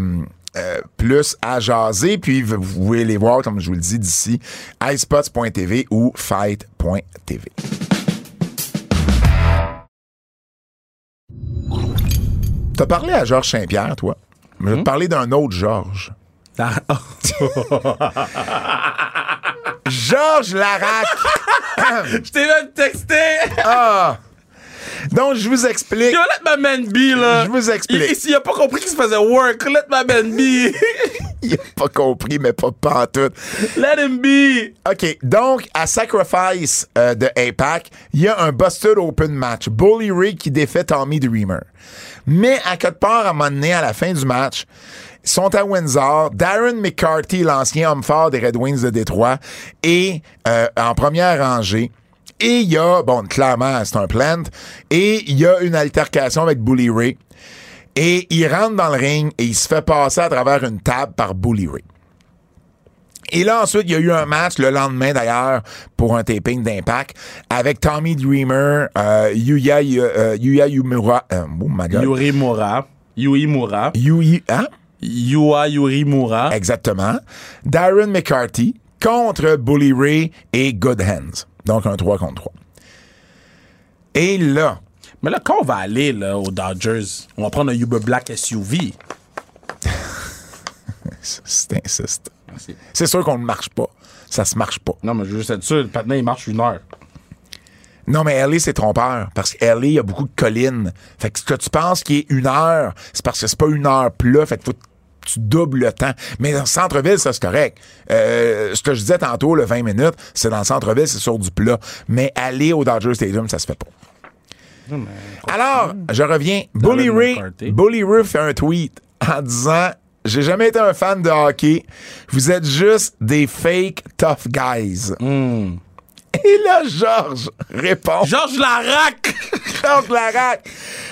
plus à jaser, puis vous vous pouvez les voir, comme je vous le dis, d'ici iSpots.tv ou Fight.tv. T'as parlé à Georges Saint-Pierre, toi. Mais je vais te parler d'un autre Georges. Ah, Georges Larac! Je t'ai même texté! ah! Donc, je vous explique. Yo, let my man be, là. Je vous explique. Il, il, il a pas compris qu'il se faisait work. Let my man be. Il a pas compris, mais pas pantoute. let him be. OK, donc, à Sacrifice euh, de APAC, il y a un Busted Open match. Bully Ray qui défait Tommy Dreamer. Mais à quelque part, à un moment donné, à la fin du match, ils sont à Windsor. Darren McCarthy, l'ancien homme fort des Red Wings de Détroit, est euh, en première rangée. Et il y a, bon, clairement, c'est un plant. Et il y a une altercation avec Bully Ray. Et il rentre dans le ring et il se fait passer à travers une table par Bully Ray. Et là, ensuite, il y a eu un match le lendemain, d'ailleurs, pour un taping d'Impact, avec Tommy Dreamer, euh, Yuya, euh, Yuya Yumura, euh, oh my God. Yuri Mura. Yui Mura. Yui, hein? Yua Yuri Mura. Exactement. Darren McCarthy contre Bully Ray et Good Hands. Donc, un 3 contre 3. Et là, Mais là, quand on va aller là, aux Dodgers, on va prendre un Uber Black SUV. c'est insiste. C'est sûr qu'on ne marche pas. Ça se marche pas. Non, mais je veux juste être sûr, le patin, il marche une heure. Non, mais LA, c'est trompeur. Parce que LA, il y a beaucoup de collines. Fait que ce que tu penses qui est une heure, c'est parce que c'est pas une heure plat. Fait que faut tu doubles le temps. Mais dans le centre-ville, ça, c'est correct. Euh, ce que je disais tantôt, le 20 minutes, c'est dans le centre-ville, c'est sur du plat. Mais aller au Dodger Stadium, ça se fait pas. Alors, je reviens. Bully Ray. Bully Ray fait un tweet en disant J'ai jamais été un fan de hockey. Vous êtes juste des fake tough guys. Et là, Georges répond. Georges Larac! Georges Larac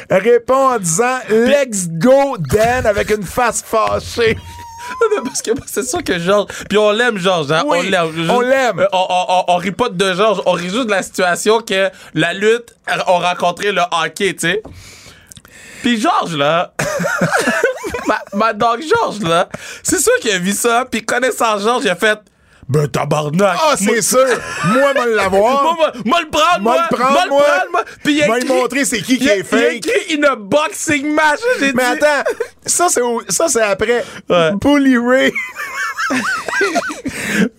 répond en disant Let's go, Dan, avec une face fâchée. Parce que c'est sûr que Georges. Puis on l'aime, Georges. Hein? Oui, on l'aime. Juste- on l'aime. Euh, On, on, on, on rit pas de Georges. On rit juste de la situation que la lutte a rencontré le hockey, tu sais. Puis Georges, là. ma, ma dog Georges, là. C'est sûr qu'il a vu ça. Puis connaissant Georges, il a fait. Ben tabarnak. Ah, c'est sûr. Moi, moi l'avoir. Moi, moi, le prendre, Moi le prendre, Moi le moi. Puis il lui montrer c'est qui qui est fake. Il a écrit une boxing match. J'ai Mais dit- attends, ça c'est ça c'est après. Bully Ray.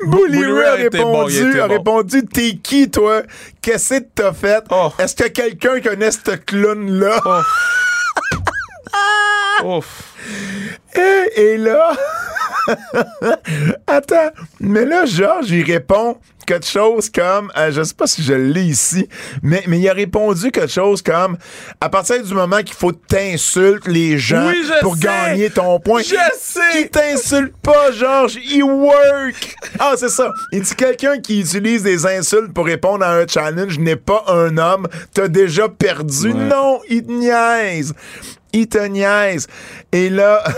Bully Ray a répondu, a répondu T'es qui toi? Qu'est-ce que t'as fait? Oh. Est-ce que quelqu'un connaît ce clown là Ouf. Et, et là Attends, mais là, Georges, il répond quelque chose comme, euh, je sais pas si je l'ai ici, mais, mais il a répondu quelque chose comme, à partir du moment qu'il faut t'insulter les gens Oui, pour sais. gagner ton point. Je sais. Il t'insulte pas, Georges, il work. Ah, c'est ça. Il dit quelqu'un qui utilise des insultes pour répondre à un challenge n'est pas un homme, t'as déjà perdu. Ouais. Non, il te niaise. Il te niaise. Et là...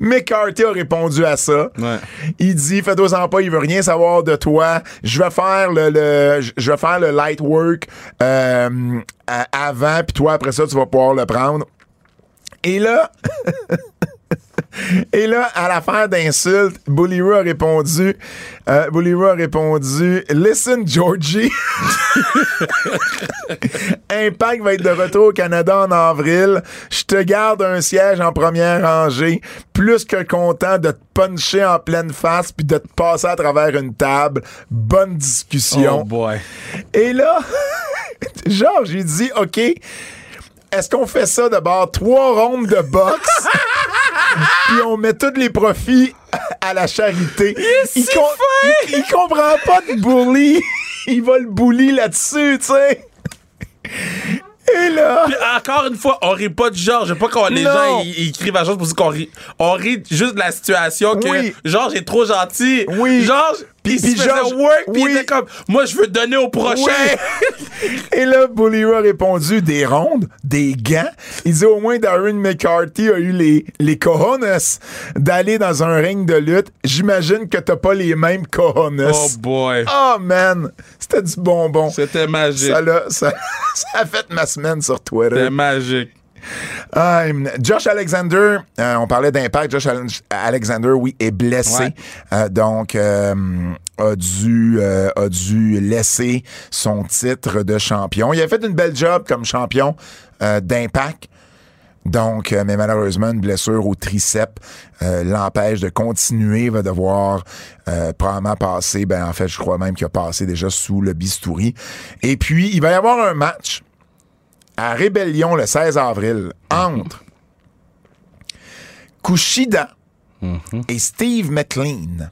McCarthy a répondu à ça. Ouais. Il dit fais-toi-en pas, il veut rien savoir de toi. Je vais faire le, le- je vais faire le light work euh, avant puis toi après ça tu vas pouvoir le prendre. Et là Et là, à l'affaire d'insultes, Ray a répondu, euh, a répondu, Listen, Georgie. Impact va être de retour au Canada en avril. Je te garde un siège en première rangée. Plus que content de te puncher en pleine face puis de te passer à travers une table. Bonne discussion. Oh boy. Et là, Georges, il dit, OK, est-ce qu'on fait ça d'abord trois rondes de boxe, puis on met tous les profits à la charité? Il, com- il, il comprend pas de bully. Il va le bully là-dessus, tu sais. Et là... Puis encore une fois, on rit pas du genre. J'aime pas quand les Non. gens ils, ils écrivent à Georges pour dire qu'on rit. On rit juste de la situation que Oui. Georges est trop gentil. Oui. Georges, Puis- puis Georges- work, puis oui. il était comme, moi, je veux donner au prochain. Et là, Bully Ray a répondu des rondes, des gants. Il dit au moins Darren McCarthy a eu les, les cojones d'aller dans un ring de lutte. J'imagine que t'as pas les mêmes cojones. Oh boy. Oh man, c'était du bonbon. C'était magique. Ça, ça, ça a fait ma semaine sur Twitter. C'était magique. Ah, Josh Alexander, euh, on parlait d'impact. Josh Al- Alexander, oui, est blessé. Ouais. Euh, donc, euh, a, dû, euh, a dû laisser son titre de champion. Il a fait une belle job comme champion euh, d'impact. Donc, euh, mais malheureusement, une blessure au triceps euh, l'empêche de continuer. Il va devoir euh, probablement passer, ben en fait, je crois même qu'il a passé déjà sous le bistouri. Et puis, il va y avoir un match à Rébellion le 16 avril entre Kushida et Steve McLean.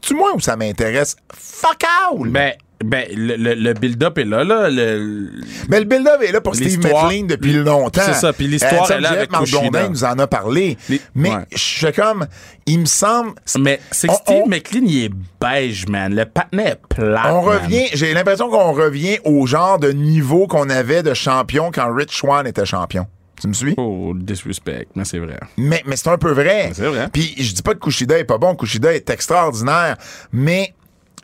Tu moi où ça m'intéresse? Fuck out! Ben, ben le, le- le build-up est là, là. Le, Mais le build-up est là pour Steve McLean depuis longtemps. C'est ça, puis l'histoire Euh, est là avec Kushida. Nous en a parlé. Les- Mais ouais. je suis comme, il me semble... mais c'est que Steve on- McLean, il est beige, man. Le patinet est plat. On man. revient, j'ai l'impression qu'on revient au genre de niveau qu'on avait de champion quand Rich Swan était champion. Tu me suis? Oh, disrespect, mais c'est vrai. Mais, mais c'est un peu vrai. C'est vrai. Puis je dis pas que Kushida est pas bon, Kushida est extraordinaire, mais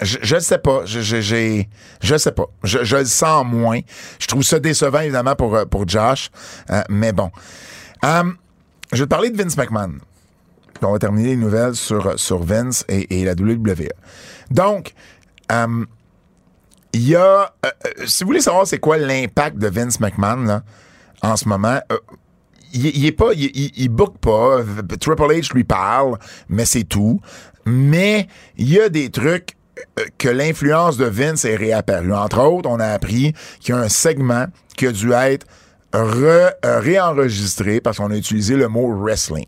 je, je le sais pas. Je, je, j'ai- je sais pas. Je, je le sens moins. Je trouve ça décevant, évidemment, pour, euh, pour Josh. Euh, mais bon. Hum, je vais te parler de Vince McMahon. On va terminer les nouvelles sur, sur Vince et, et la WWE. Donc, hum, il y a. euh, euh, si vous voulez savoir c'est quoi l'impact de Vince McMahon là, en ce moment, euh, il, est pas, il, il, book pas. Triple H lui parle, mais c'est tout. Mais il y a des trucs euh, que l'influence de Vince est réapparue. Entre autres, on a appris qu'il y a un segment qui a dû être re- euh, réenregistré parce qu'on a utilisé le mot wrestling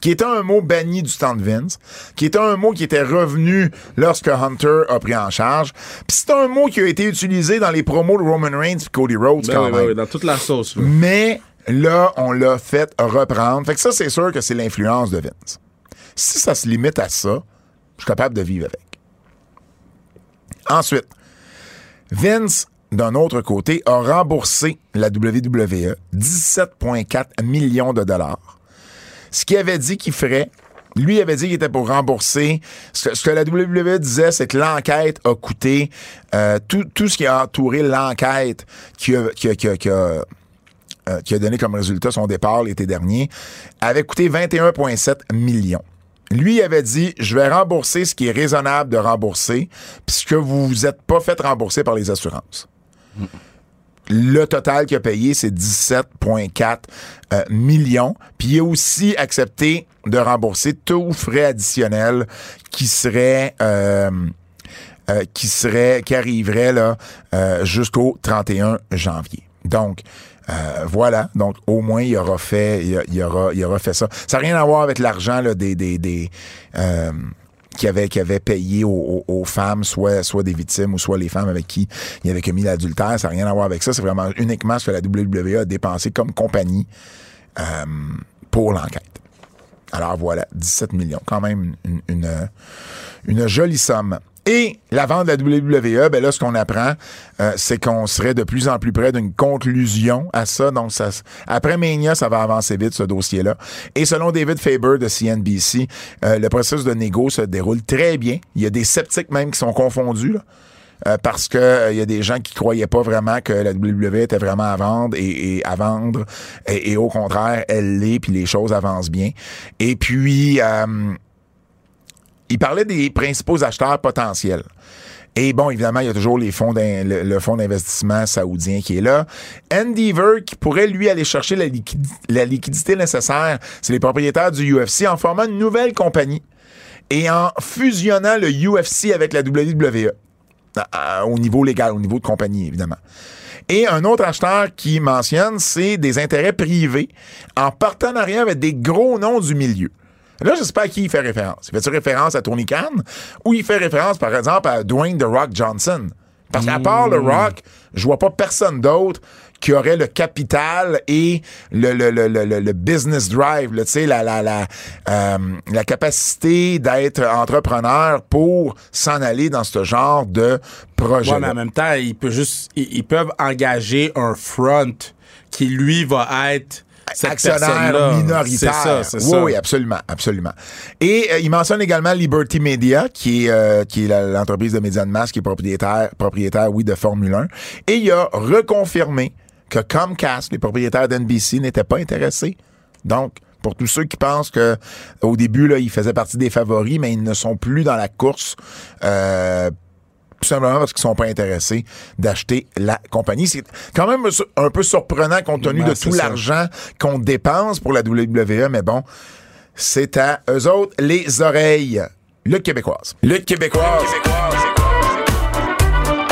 qui était un mot banni du temps de Vince, qui était un mot qui était revenu lorsque Hunter a pris en charge. Puis c'est un mot qui a été utilisé dans les promos de Roman Reigns et Cody Rhodes Ben quand oui, même. ben oui, dans toute la sauce. Mais là, on l'a fait reprendre. Fait que ça, c'est sûr que c'est l'influence de Vince. Si ça se limite à ça, je suis capable de vivre avec. Ensuite, Vince, d'un autre côté, a remboursé la WWE 17,4 millions de dollars. Ce qu'il avait dit qu'il ferait, lui avait dit qu'il était pour rembourser. Ce que, ce que la WWE disait, c'est que l'enquête a coûté euh, tout, tout ce qui a entouré l'enquête qui a, qui a- qui a- qui a, euh, qui a donné comme résultat son départ l'été dernier, avait coûté 21,7 millions. Lui avait dit, je vais rembourser ce qui est raisonnable de rembourser, puisque vous vous êtes pas fait rembourser par les assurances. Le total qu'il a payé, c'est 17,4 euh, millions. Puis il a aussi accepté de rembourser tout frais additionnel qui serait euh, euh, qui serait qui arriverait là jusqu'au 31 janvier. Donc Euh, voilà. Donc, au moins, il aura fait, il, aura, il aura fait ça. Ça n'a rien à voir avec l'argent là, des, des, des euh, qui avait qui avait payé aux, femmes, soit soit des victimes ou soit les femmes avec qui il avait commis l'adultère. Ça n'a rien à voir avec ça. C'est vraiment uniquement ce que la WWE a dépensé comme compagnie euh, pour l'enquête. Alors voilà, 17 millions. Quand même une, une jolie somme. Et la vente de la WWE, ben là, ce qu'on apprend, euh, c'est qu'on serait de plus en plus près d'une conclusion à ça. Donc, ça, après Mania, ça va avancer vite, ce dossier-là. Et selon David Faber de CNBC, euh, le processus de négo se déroule très bien. Il y a des sceptiques même qui sont confondus, là. Euh, parce que il euh, y a des gens qui croyaient pas vraiment que la WWE était vraiment à vendre et, et à vendre et, et, au contraire elle l'est puis les choses avancent bien et puis euh, il parlait des principaux acheteurs potentiels et bon, évidemment, il y a toujours les fonds le, fonds d'investissement saoudien qui est là. Endeavor, qui pourrait, lui, aller chercher la, liquid la liquidité nécessaire, c'est les propriétaires du UFC en formant une nouvelle compagnie et en fusionnant le UFC avec la WWE au niveau légal, au niveau de compagnie, évidemment. Et un autre acheteur qui mentionne, c'est des intérêts privés en partenariat avec des gros noms du milieu. Là, je sais pas à qui il fait référence. Il fait référence à Tony Khan ou il fait référence, par exemple, à Dwayne The Rock Johnson? Parce qu'à part le Rock, je vois pas personne d'autre qui aurait le capital et le, le, le, le, le business drive, tu sais, la, la, la, euh, la capacité d'être entrepreneur pour s'en aller dans ce genre de projet. Ouais, mais en même temps, ils peuvent juste, ils, ils peuvent engager un front qui lui va être cette actionnaire minoritaire. Ça, oui, ça. oui, absolument, absolument. Et euh, il mentionne également Liberty Media, qui est, euh, qui est l'entreprise de médias de masse, qui est propriétaire, propriétaire, oui, de Formule 1. Et il a reconfirmé que Comcast, les propriétaires d'NBC, n'étaient pas intéressés. Donc, pour tous ceux qui pensent que au début, là, ils faisaient partie des favoris, mais ils ne sont plus dans la course. Euh, tout simplement parce qu'ils sont pas intéressés d'acheter la compagnie. C'est quand même un peu surprenant compte tenu Ben, de tout l'argent qu'on dépense pour la WWE, mais bon, c'est à eux autres les oreilles. Lutte québécoise. Lutte québécoise.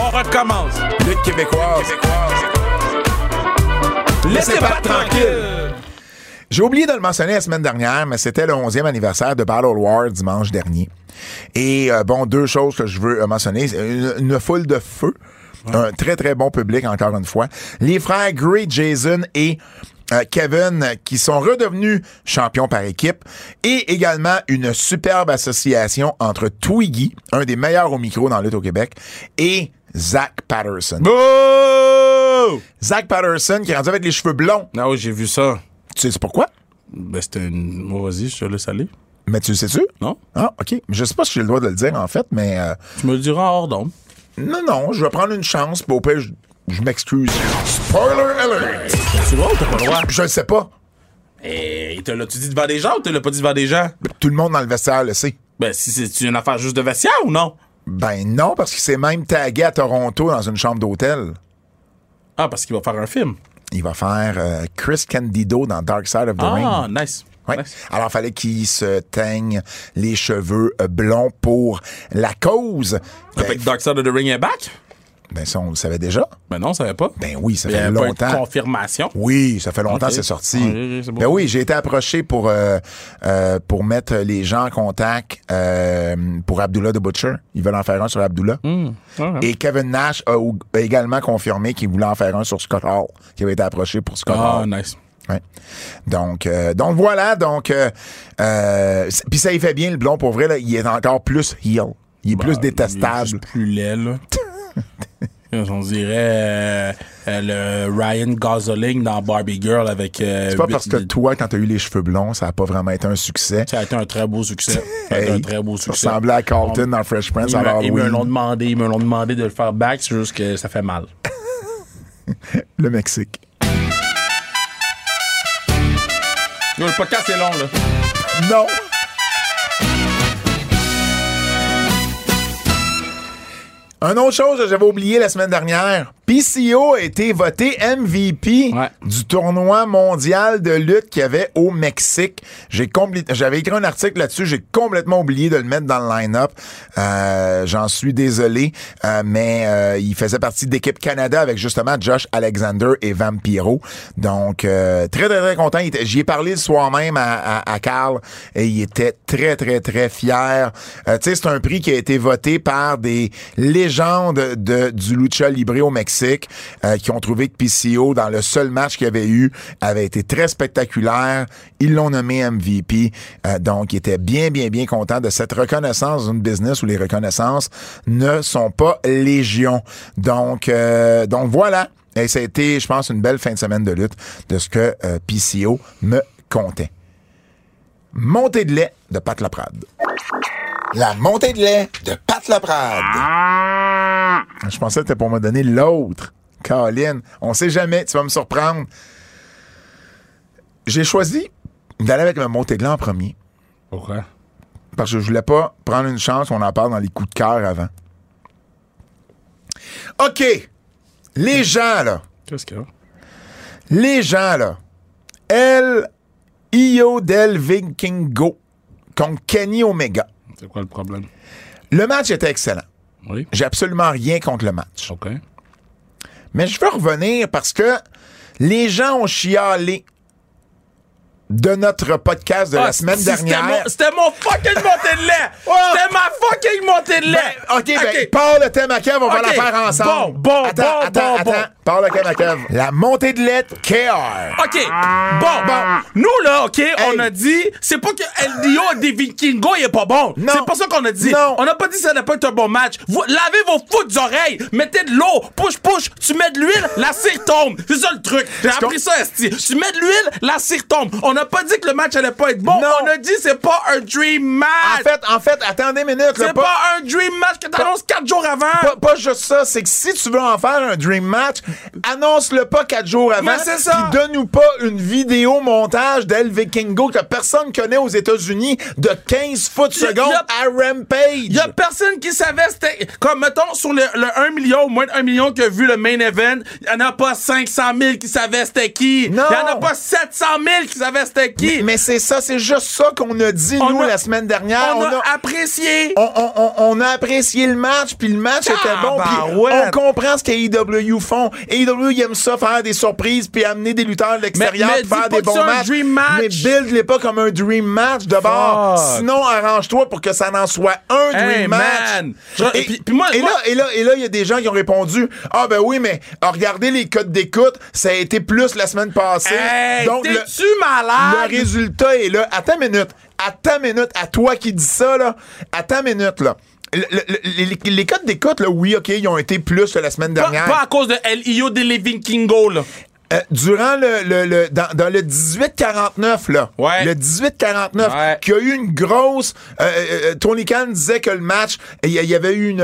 On recommence. Lutte québécoise. Laissez pas tranquille. J'ai oublié de le mentionner la semaine dernière, mais c'était le 11e anniversaire de Battle War dimanche dernier. Et euh, bon, deux choses que je veux euh, mentionner. Une, une foule de feu. Ouais. Un très, très bon public, encore une fois. Les frères Gray, Jason et euh, Kevin, qui sont redevenus champions par équipe. Et également une superbe association entre Twiggy, un des meilleurs au micro dans lutte au Québec, et Zach Patterson. Zach Patterson, qui est rendu avec les cheveux blonds. Ah oui, j'ai vu ça. Tu sais pourquoi? Ben, c'était une. Oh, vas-y, je te laisse aller. Mais tu le sais-tu? Non. Ah, OK. Je sais pas si j'ai le droit de le dire, en fait, mais. Euh... Tu me le diras hors d'ombre. Non, non, je vais prendre une chance, puis au pire, je, je m'excuse. Spoiler alert! Tu vois ou t'as pas le droit? Je le sais pas. Et te l'as-tu dit devant des gens ou te l'as pas dit devant des gens? Tout le monde dans le vestiaire le sait. Ben, si c'est une affaire juste de vestiaire ou non? Ben non, parce qu'il s'est même tagué à Toronto dans une chambre d'hôtel. Ah, parce qu'il va faire un film. Il va faire euh, Chris Candido dans Dark Side of the ah, Ring. Ah, nice. Nice. Alors, il fallait qu'il se teigne les cheveux euh, blonds pour la cause. Ben, fait que Dark Side of the Ring est back? Ben ça, on le savait déjà. Ben non, on savait pas. Ben oui, ça y fait avait longtemps. Pas une confirmation. Oui, ça fait longtemps Ok. c'est sorti. Oui. Ben oui, j'ai été approché pour euh, euh, pour mettre les gens en contact euh, pour Abdullah the Butcher. Ils veulent en faire un sur Abdullah. Mmh. Ouais. Et Kevin Nash a, également confirmé qu'il voulait en faire un sur Scott Hall, qui avait été approché pour Scott Ah, Hall. nice. Ouais. Donc, euh, donc voilà, donc euh, euh, puis ça y fait bien le blond pour vrai là, il est encore plus heel. Il est Bah, plus Il est détestable. plus laid, là. On dirait le Ryan Gosling dans Barbie Girl avec. C'est pas parce que toi, quand t'as eu les cheveux blonds, ça a pas vraiment été un succès. Ça a été un très beau succès. Ça a été Hey, un très beau succès. ressemblais à Carlton dans Fresh Prince Ils me, l'ont demandé, ils me l'ont demandé de le faire back, c'est juste que ça fait mal. Le Mexique. Le podcast est long, là. Non! Une autre chose que j'avais oublié la semaine dernière, PCO a été voté MVP Ouais. du tournoi mondial de lutte qu'il y avait au Mexique. J'ai J'avais écrit un article là-dessus, j'ai complètement oublié de le mettre dans le line-up. Euh, J'en suis désolé, euh, mais euh, il faisait partie d'équipe Canada avec justement Josh Alexander et Vampiro. Donc, euh, très, très, très content. J'y ai parlé le soir même à, à, à Carl et il était très, très, très fier. Euh, tu sais, c'est un prix qui a été voté par des légendes de, du lucha libre au Mexique euh, qui ont trouvé que PCO, dans le seul match qu'il avait eu, avait été très spectaculaire. Ils l'ont nommé MVP. Euh, donc, il était bien, bien, bien content de cette reconnaissance d'une business où les reconnaissances ne sont pas légion. Donc, euh, donc voilà. Et ça a été, je pense, une belle fin de semaine de lutte de ce que euh, PCO me comptait. Montée de lait de Pat Laprade. La montée de lait de Pat Laprade. Je pensais que c'était pour me donner l'autre. Colin, on sait jamais, tu vas me surprendre. J'ai choisi d'aller avec ma montée de lait en premier. Pourquoi? Parce que je voulais pas prendre une chance, on en parle dans les coups de cœur avant. OK. Les gens, là. Qu'est-ce qu'il y a? Les gens, là. El Io del Vikingo contre Kenny Omega. C'est quoi le problème? Le match était excellent. Oui. J'ai absolument rien contre le match. OK. Mais je veux revenir parce que les gens ont chialé de notre podcast de la Ah, semaine si, c'était dernière. mon- C'était mon, fucking montée de lait! Oh! C'était ma fucking montée de lait! Ben, OK, ben, parle le thème à Kev, on va la faire ensemble. Bon, bon, attends, bon, attends, bon, attends. bon. Parle le thème à Kev. La montée de lait KR. OK. Bon, bon. Nous, là, OK, on a dit, c'est pas que El Dio des Vikingos, il est pas bon. Non. C'est pas ça qu'on a dit. Non. On n'a pas dit que ça n'a pas été un bon match. Vous, lavez vos foutres d'oreilles. Mettez de l'eau. Push, push. Tu mets de l'huile, la cire tombe. C'est ça le truc. J'ai appris ça, Esti. Tu mets de l'huile, la cire tombe. On n'a pas dit que le match allait pas être bon. Non. On a dit c'est pas un dream match. En fait, en fait, attendez une minute. c'est pas... un dream match que t'annonces quatre jours avant. Pas, pas juste ça, c'est que si tu veux en faire un dream match, annonce-le pas quatre jours avant. Mais c'est ça. Donne-nous pas une vidéo montage d'El Vikingo que personne connaît aux États-Unis de 15 foot secondes à Rampage. Il y a personne qui savait c'était. Comme, mettons, sur le, le 1 million, ou moins de 1 million qui a vu le main event, il y en a pas 500 000 qui savaient c'était qui. Il y en a pas 700 000 qui savaient c'était qui? Mais c'est ça, c'est juste ça qu'on a dit, On nous, a- la semaine dernière. on, a, apprécié. on, on- on- on a apprécié le match, puis le match était bon, puis on comprend ce qu'AEW font. AEW, ils aiment ça, faire des surprises, puis amener des lutteurs de l'extérieur, faire des bons matchs. dream match. Mais build-les pas comme un dream match de bord. Sinon, arrange-toi pour que ça n'en soit un dream Hey, match. man. Et, puis- puis moi- et moi- là, et là, et là, il y a des gens qui ont répondu Ah, ben oui, mais ah, regardez les codes d'écoute, ça a été plus la semaine passée. Hey, Donc, le, t'es-tu malade? Le résultat est là. Attends une minute. Attends une minute. À toi qui dis ça, là. Attends une minute, là. Le- le- le- les, les codes d'écoute, là, oui, OK, ils ont été plus la semaine Pas, dernière. pas à cause de El Io de Living Kingo, là. Euh, durant le, le, le- dans, dans le 1849 là, Ouais. le 1849 Ouais. qui a eu une grosse euh, euh, Tony Khan disait que le match il y, avait eu une,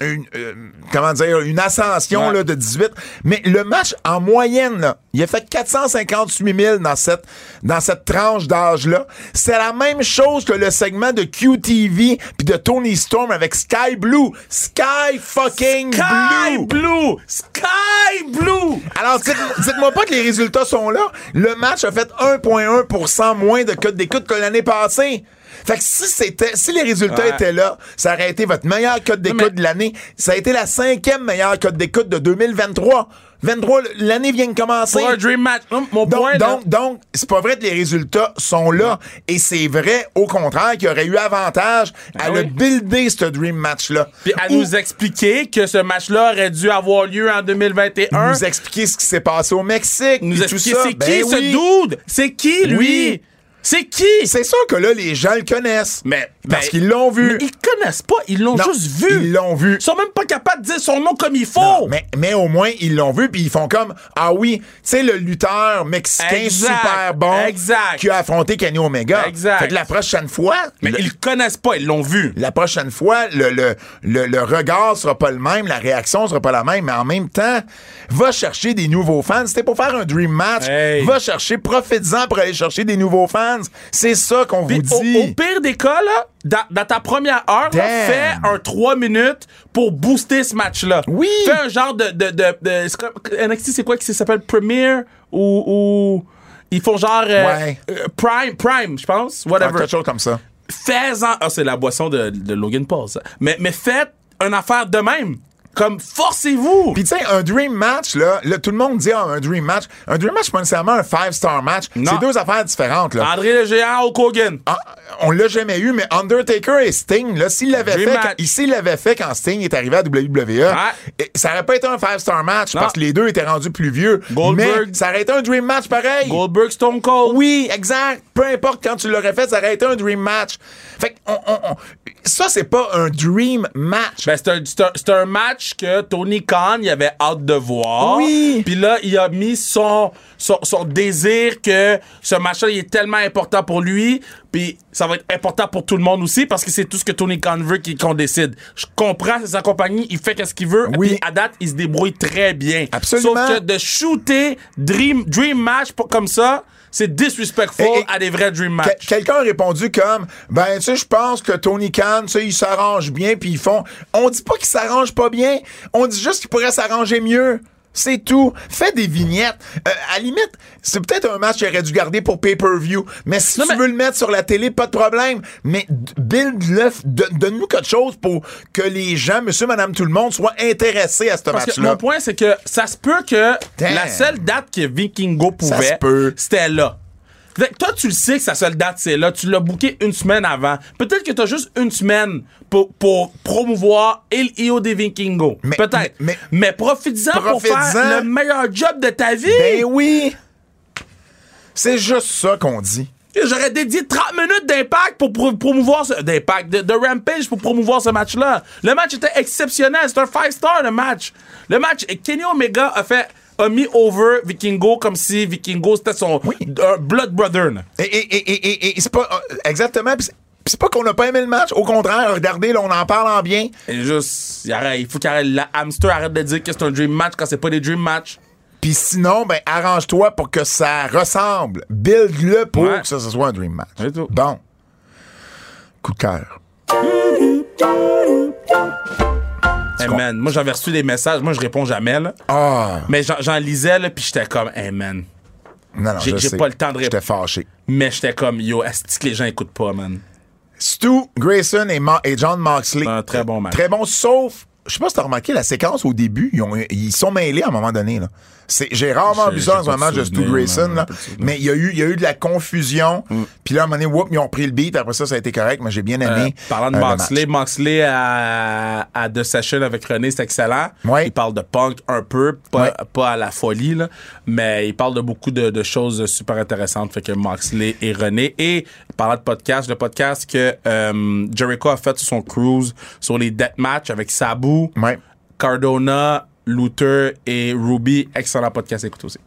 une euh, comment dire une ascension Ouais. là, de 18 mais le match en moyenne là, il a fait 458 000 dans cette dans cette tranche d'âge là c'est la même chose que le segment de QTV puis de Tony Storm avec Sky Blue Sky fucking Sky Blue Blue! Sky Blue! alors, dites- dites-moi pas que les résultats sont là. Le match a fait 1,1% moins de code d'écoute que l'année passée. Fait que si c'était, si les résultats Ouais. étaient là, ça aurait été votre meilleur code d'écoute mais- de l'année. Ça a été la cinquième meilleure code d'écoute de 2023. 23, l'année vient de commencer. Pour un dream match. Hum, Mon Donc, point, donc, donc, c'est pas vrai que les résultats sont là. Et c'est vrai, au contraire, qu'il y aurait eu avantage à Ah le oui. builder, ce dream match-là. Puis à Ou- nous expliquer que ce match-là aurait dû avoir lieu en 2021. nous expliquer ce qui s'est passé au Mexique. nous expliquer ça. c'est Ben qui oui. ce dude? C'est qui lui? Oui. C'est qui? C'est sûr que là, les gens le connaissent. Mais Parce ben, qu'ils l'ont vu. Mais ils connaissent pas, ils l'ont juste vu. Ils l'ont vu. Ils sont même pas capables de dire son nom comme il faut. Non, mais, mais au moins, ils l'ont vu, puis ils font comme Ah oui, tu sais, le lutteur mexicain Exact, super bon exact. qui a affronté Kenny Omega. Exact. Fait que la prochaine fois, mais le- ils connaissent pas, ils l'ont vu. la prochaine fois, le, le, le, le regard sera pas le même, la réaction sera pas la même, mais en même temps, va chercher des nouveaux fans. C'était pour faire un dream match. Hey. Va chercher, profites-en pour aller chercher des nouveaux fans. Fans. C'est ça qu'on vous au, dit. au pire des cas, là, dans, dans ta première heure, là, fais un 3 minutes pour booster ce match-là. Oui. Fais un genre de. de, NXT, c'est quoi qui s'appelle? Premier ou. ou ils font genre. euh, Ouais. euh, Prime, Prime, je pense. Whatever. quelque chose comme ça. Fais-en. Ah, c'est la boisson de, de Logan Paul, ça. Mais, mais faites une affaire de même. Comme, forcez-vous. Puis tu sais, un dream match, là, là, tout le monde dit ah, un dream match. Un dream match, c'est pas nécessairement un five-star match. C'est deux affaires différentes. Là. André le géant, Hulk Hogan. Ah, on l'a jamais eu, mais Undertaker et Sting, là, s'il l'avait fait, quand, s'il l'avait fait quand Sting est arrivé à WWE, ça aurait pas été un five-star match Non. parce que les deux étaient rendus plus vieux. Goldberg. Mais ça aurait été un dream match pareil. Goldberg, Stone Cold. Oui, exact. Peu importe quand tu l'aurais fait, ça aurait été un dream match. Fait que on- on- on- ça, c'est pas un dream match. Ben, c'est un, un match que Tony Khan il avait hâte de voir. Oui. Puis là, il a mis son, son, son désir que ce match-là il est tellement important pour lui. Puis ça va être important pour tout le monde aussi parce que c'est tout ce que Tony Khan veut qu'on décide. Je comprends, c'est sa compagnie, il fait ce qu'il veut. Oui. Puis à date, il se débrouille très bien. Absolument. Sauf que de shooter Dream, dream Match pour- comme ça, c'est disrespectful Et- et- à des vrais Dream Que- Match. Quelqu'un a répondu comme ben tu sais je pense que Tony Khan tu sais il s'arrange bien puis ils font on dit pas qu'il s'arrange pas bien on dit juste qu'il pourrait s'arranger mieux c'est tout. Fais des vignettes. Euh, à limite, c'est peut-être un match qu'il aurait dû garder pour pay-per-view. Mais si Non, tu mais- veux le mettre sur la télé, pas de problème. Mais build-le, don- donne-nous quelque chose pour que les gens, monsieur, madame, tout le monde, soient intéressés à ce Parce que match-là. mon point, c'est que ça se peut que Damn. la seule date que Vikingo pouvait, se peut. c'était là. Toi, tu le sais que sa seule date, c'est là. Tu l'as booké une semaine avant. Peut-être que t'as juste une semaine pour, pour promouvoir El Io des Vikingos. Mais- Peut-être. mais- Mais, profites-en pour faire le meilleur job de ta vie. Ben oui! C'est juste ça qu'on dit. J'aurais dédié 30 minutes d'impact pour pro- promouvoir ce. D'impact, de, de Rampage pour promouvoir ce match-là. Le match était exceptionnel. C'est un 5-star, le match. Le match, Kenny Omega a fait. A mis over Vikingo comme si Vikingo c'était son blood brother. là. Et, et, et, et, c'est pas. euh, exactement. Pis c'est- pas qu'on n'a pas aimé le match. Au contraire, regardez, là, on en parle en bien. Et juste, il faut qu'arrête la hamster arrête de dire que c'est un dream match quand c'est pas des dream match. Puis sinon, ben, arrange-toi pour que ça ressemble. Build-le pour Ouais. que ça, ce soit un dream match. C'est tout. Bon. Coup de cœur. Hey man, moi j'avais reçu des messages, moi je réponds jamais là. Ah! Mais j'en- lisais là, puis j'étais comme, hey man. Non, non, J'ai- pas le temps de J'étais répondre. fâché. Mais j'étais comme, yo, est-ce que les gens écoutent pas, man? Stu Grayson et, Ma- et John Moxley. Un très bon match. Très bon, sauf. Je sais pas si t'as remarqué la séquence au début, ils, ont- ils sont mêlés à un moment donné. Là. J'ai rarement vu ça dans pas un de souvenir, Grayson. là. Mais il y, a eu, il y a eu de la confusion. Mm. Puis là, à un moment donné, whoop, ils ont pris le beat. Après ça, ça a été correct. Mais j'ai bien Euh, aimé. parlant de euh, le Moxley. Moxley à, à The Session avec René, c'est excellent. Ouais. Il parle de punk un peu, pas, Ouais. pas à la folie, là, mais il parle de beaucoup de, de choses super intéressantes. Fait que Moxley et René. Et parlant de podcast, le podcast que euh, Jericho a fait sur son cruise sur les deathmatch avec Sabu, Ouais. Cardona, Luther et Ruby. Excellent podcast, écoute aussi.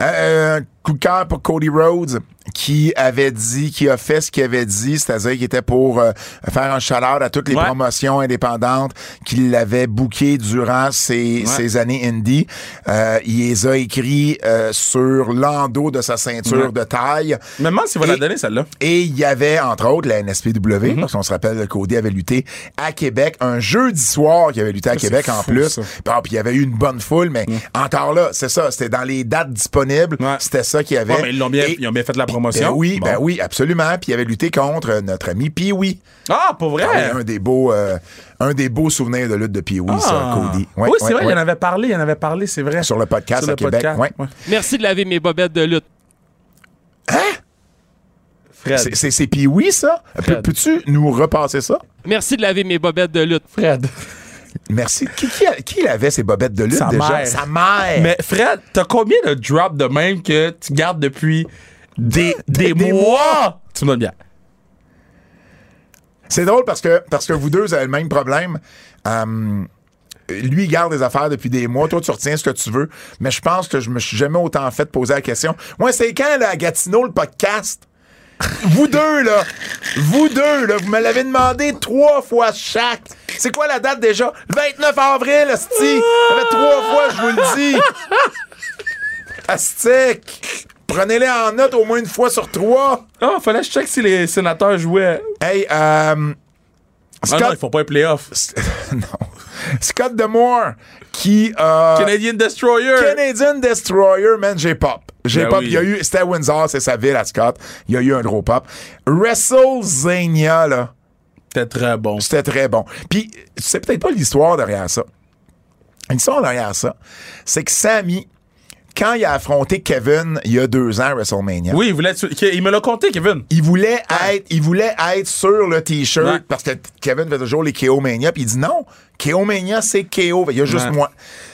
Euh, coup de cœur pour Cody Rhodes qui avait dit, qui a fait ce qu'il avait dit, c'est-à-dire qu'il était pour euh, faire un shout-out à toutes les Ouais. promotions indépendantes qu'il avait booké durant ses, ses années indie. Euh, il les a écrits euh, sur l'endos de sa ceinture Ouais. de taille. Me demande s'il va Et- la donner, celle-là. Et il y avait, entre autres, la NSPW, Mhm. parce qu'on se rappelle que Cody avait lutté à Québec, un jeudi soir qu'il avait lutté à Québec en fou, plus. Puis, puis il y avait eu une bonne foule, mais encore là, c'est ça, c'était dans les dates disponibles, Ouais. c'était ça qu'il y avait. Ouais, mais ils, l'ont bien, Et- ils ont bien fait de la ben promotion. oui, Bon. ben oui, absolument. Puis il avait lutté contre notre ami Pee-Wee. Ah, pour vrai? Un des beaux, euh, un des beaux souvenirs de lutte de Pee-Wee, ça, Ah. Cody. Ouais, oui, c'est ouais, vrai, ouais. il en avait parlé, il en avait parlé, c'est vrai. Sur le podcast Sur à le Québec. podcast. Merci de laver mes bobettes de lutte. Fred. C'est- C'est c'est Pee-Wee, ça? Peux-. Peux-tu nous repasser ça? Merci de laver mes bobettes de lutte. Fred. Merci. Qui, qui, a- qui avait ces bobettes de lutte Sa déjà? mère. Sa mère. Mais Fred, t'as combien de drops de même que tu gardes depuis des, des, Des mois? Tu me donnes bien. C'est drôle parce que, parce que vous deux vous avez le même problème. Euh, lui, il garde des affaires depuis des mois. Toi, tu retiens ce que tu veux. Mais je pense que je me suis jamais autant fait poser la question. Moi, c'est quand, là, à Gatineau, le podcast? Vous deux, là. Vous deux, là. Vous me l'avez demandé trois fois chaque. C'est quoi la date déjà? Le 29 avril, Asti. Ça fait trois fois, je vous le dis. Astic. Prenez-les en note au moins une fois sur trois. Ah, fallait que je check si les sénateurs jouaient. Hey, euh, Ah Scott, non, ils font pas un playoff. non. Scott Demore, qui. Euh, Canadian Destroyer. Canadian Destroyer, man, j'ai pop. J'ai Ben oui. Il y a eu. C'était à Windsor, c'est sa ville à Scott. Il y a eu un gros pop. WrestleZania, là. C'était très bon. C'était très bon. Puis, c'est peut-être pas l'histoire derrière ça. L'histoire derrière ça, c'est que Sammy, quand il a affronté Kevin il y a deux ans à WrestleMania, Oui, il voulait être- il me l'a compté, Kevin. il voulait être, il voulait être sur le t-shirt Ouais. parce que Kevin fait toujours les KO Mania puis il dit non, KO Mania c'est KO, il y a juste Ouais. moi.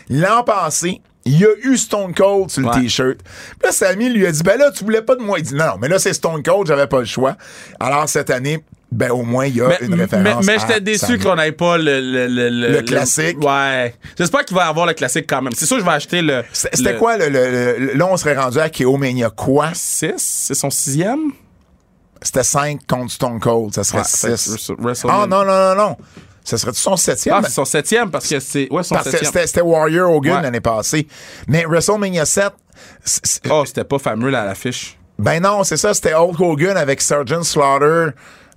L'an passé, il y a eu Stone Cold sur le Ouais. t-shirt. Puis là, Sammy lui a dit ben là, tu voulais pas de moi. Il dit non, non, mais là c'est Stone Cold, j'avais pas le choix. Alors cette année, ben au moins il y a Mais, une référence. mais j'étais déçu qu'on n'ait pas le, le, le, Le classique. Ouais. J'espère qu'il va y avoir le classique quand même. C'est sûr que je vais acheter le. C'était le- quoi le, le- le- là on serait rendu à KO Mania quoi? 6 C'est son sixième? C'était 5 contre Stone Cold, ça serait Ouais, fait 6. que WrestleMania. Ah non non non non. Ça serait son septième? Ah, c'est son septième parce que c'est. Ouais, son c'était Warrior Hogan Ouais. l'année passée. Mais WrestleMania 7, c'est- c'est- Oh, c'était pas fameux là, à l'affiche. ben non, c'est ça, c'était Hulk Hogan avec Sergeant Slaughter.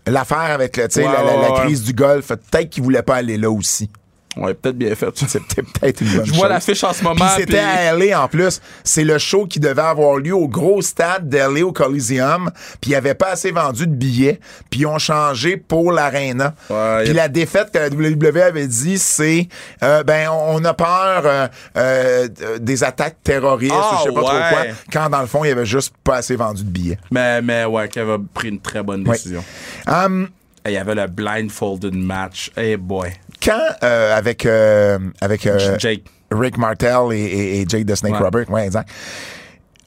L'affaire avec le, tu sais, Ouais, la, la- crise du golf. Peut-être qu'il voulait pas aller là aussi. Ouais, peut-être bien fait. C'était peut-être une bonne Je vois l'affiche en ce moment. c'était à LA en plus. C'est le show qui devait avoir lieu au gros stade d'LA au Coliseum. Puis il n'y avait pas assez vendu de billets. Puis ils ont changé pour l'Arena. Ouais, puis a- la défaite que la WWE avait dit, c'est euh, ben on a peur euh, euh, des attaques terroristes Ah, ou je sais pas trop ouais. quoi. Quand dans le fond, il y avait juste pas assez vendu de billets. Mais, mais ouais, Kev a pris une très bonne Ouais. décision. Hum, Et Il y avait le blindfolded match. Hey boy. Quand euh, avec euh, avec euh, Jake. Rick Martel et, et- et Jake the Snake Ouais. Robert. Ouais, exact.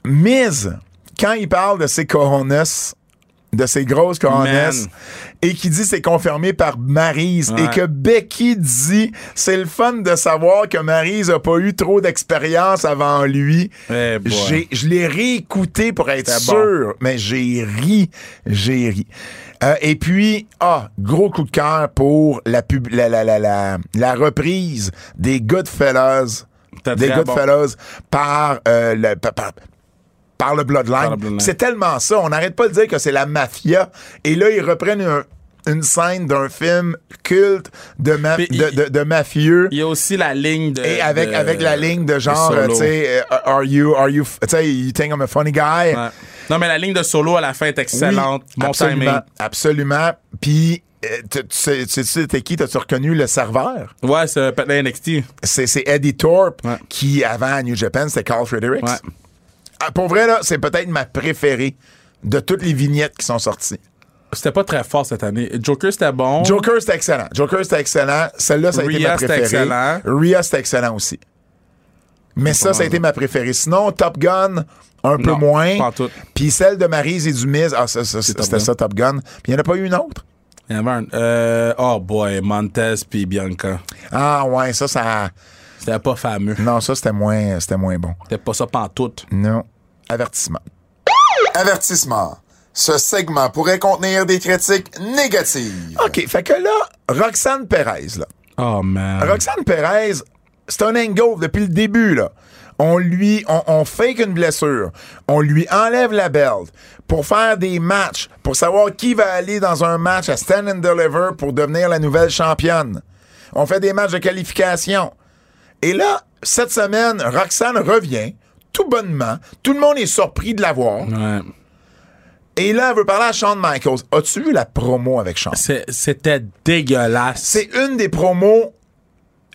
Miz, quand il parle de ses coronas, de ses grosses coronas, Man. et qui dit c'est confirmé par Maryse, Ouais. et que Becky dit c'est le fun de savoir que Maryse a pas eu trop d'expérience avant lui. Eh je l'ai réécouté pour être sûr, mais j'ai ri, j'ai ri. Euh, et puis, ah, gros coup de cœur pour la, pub, la, la, la, la, la reprise des Goodfellas, des bon? Goodfellas par, euh, le, par, le Bloodline. Par le Bloodline. C'est tellement ça. On n'arrête pas de dire que c'est la mafia. Et là, ils reprennent un- une scène d'un film culte de, ma- Puis de, il- de- de mafieux. Il y a aussi la ligne de. Et avec, avec la ligne de genre, tu sais, euh, are you, are you, tu sais, you think I'm a funny guy? Ouais. Non, mais la ligne de solo à la fin est excellente. Oui, bon absolument, timing. Absolument. Puis, euh, tu sais, c'était qui? T'as-tu reconnu le serveur? Ouais, c'est peut-être NXT. C'est Eddie Thorpe, Ouais. qui, avant à New Japan, c'était Carl Fredericks. Ouais. Ah, pour vrai, là, c'est peut-être ma préférée de toutes les vignettes qui sont sorties. C'était pas très fort cette année. Joker, c'était bon. Joker, c'était excellent. Joker, c'était excellent. Celle-là, ça a été ma préférée. excellent. Rhea, c'était excellent aussi. Mais ça, ça a été ma préférée. Sinon, Top Gun, un peu Non, moins. pas en tout. Puis celle de Maryse et du Miz, ah, ça, ça, Top c'était Gun. ça, Top Gun. Puis il n'y en a pas eu une autre? Il y en avait un. Euh, oh boy, Montez puis Bianca. Ah, ouais, ça, ça. C'était pas fameux. Non, ça, c'était moins, c'était moins bon. C'était pas ça pantoute. Non. Avertissement. Avertissement. Ce segment pourrait contenir des critiques négatives. OK, fait que là, Roxane Perez, là. Oh man. Roxane Perez, c'est un angle depuis le début, là. On lui, on, on fake une blessure. On lui enlève la belt pour faire des matchs, pour savoir qui va aller dans un match à Stand and Deliver pour devenir la nouvelle championne. On fait des matchs de qualification. Et là, cette semaine, Roxane revient, tout bonnement. Tout le monde est surpris de la voir. Ouais. Et là, elle veut parler à Shawn Michaels. As-tu vu la promo avec Shawn? C'était dégueulasse. C'est une des promos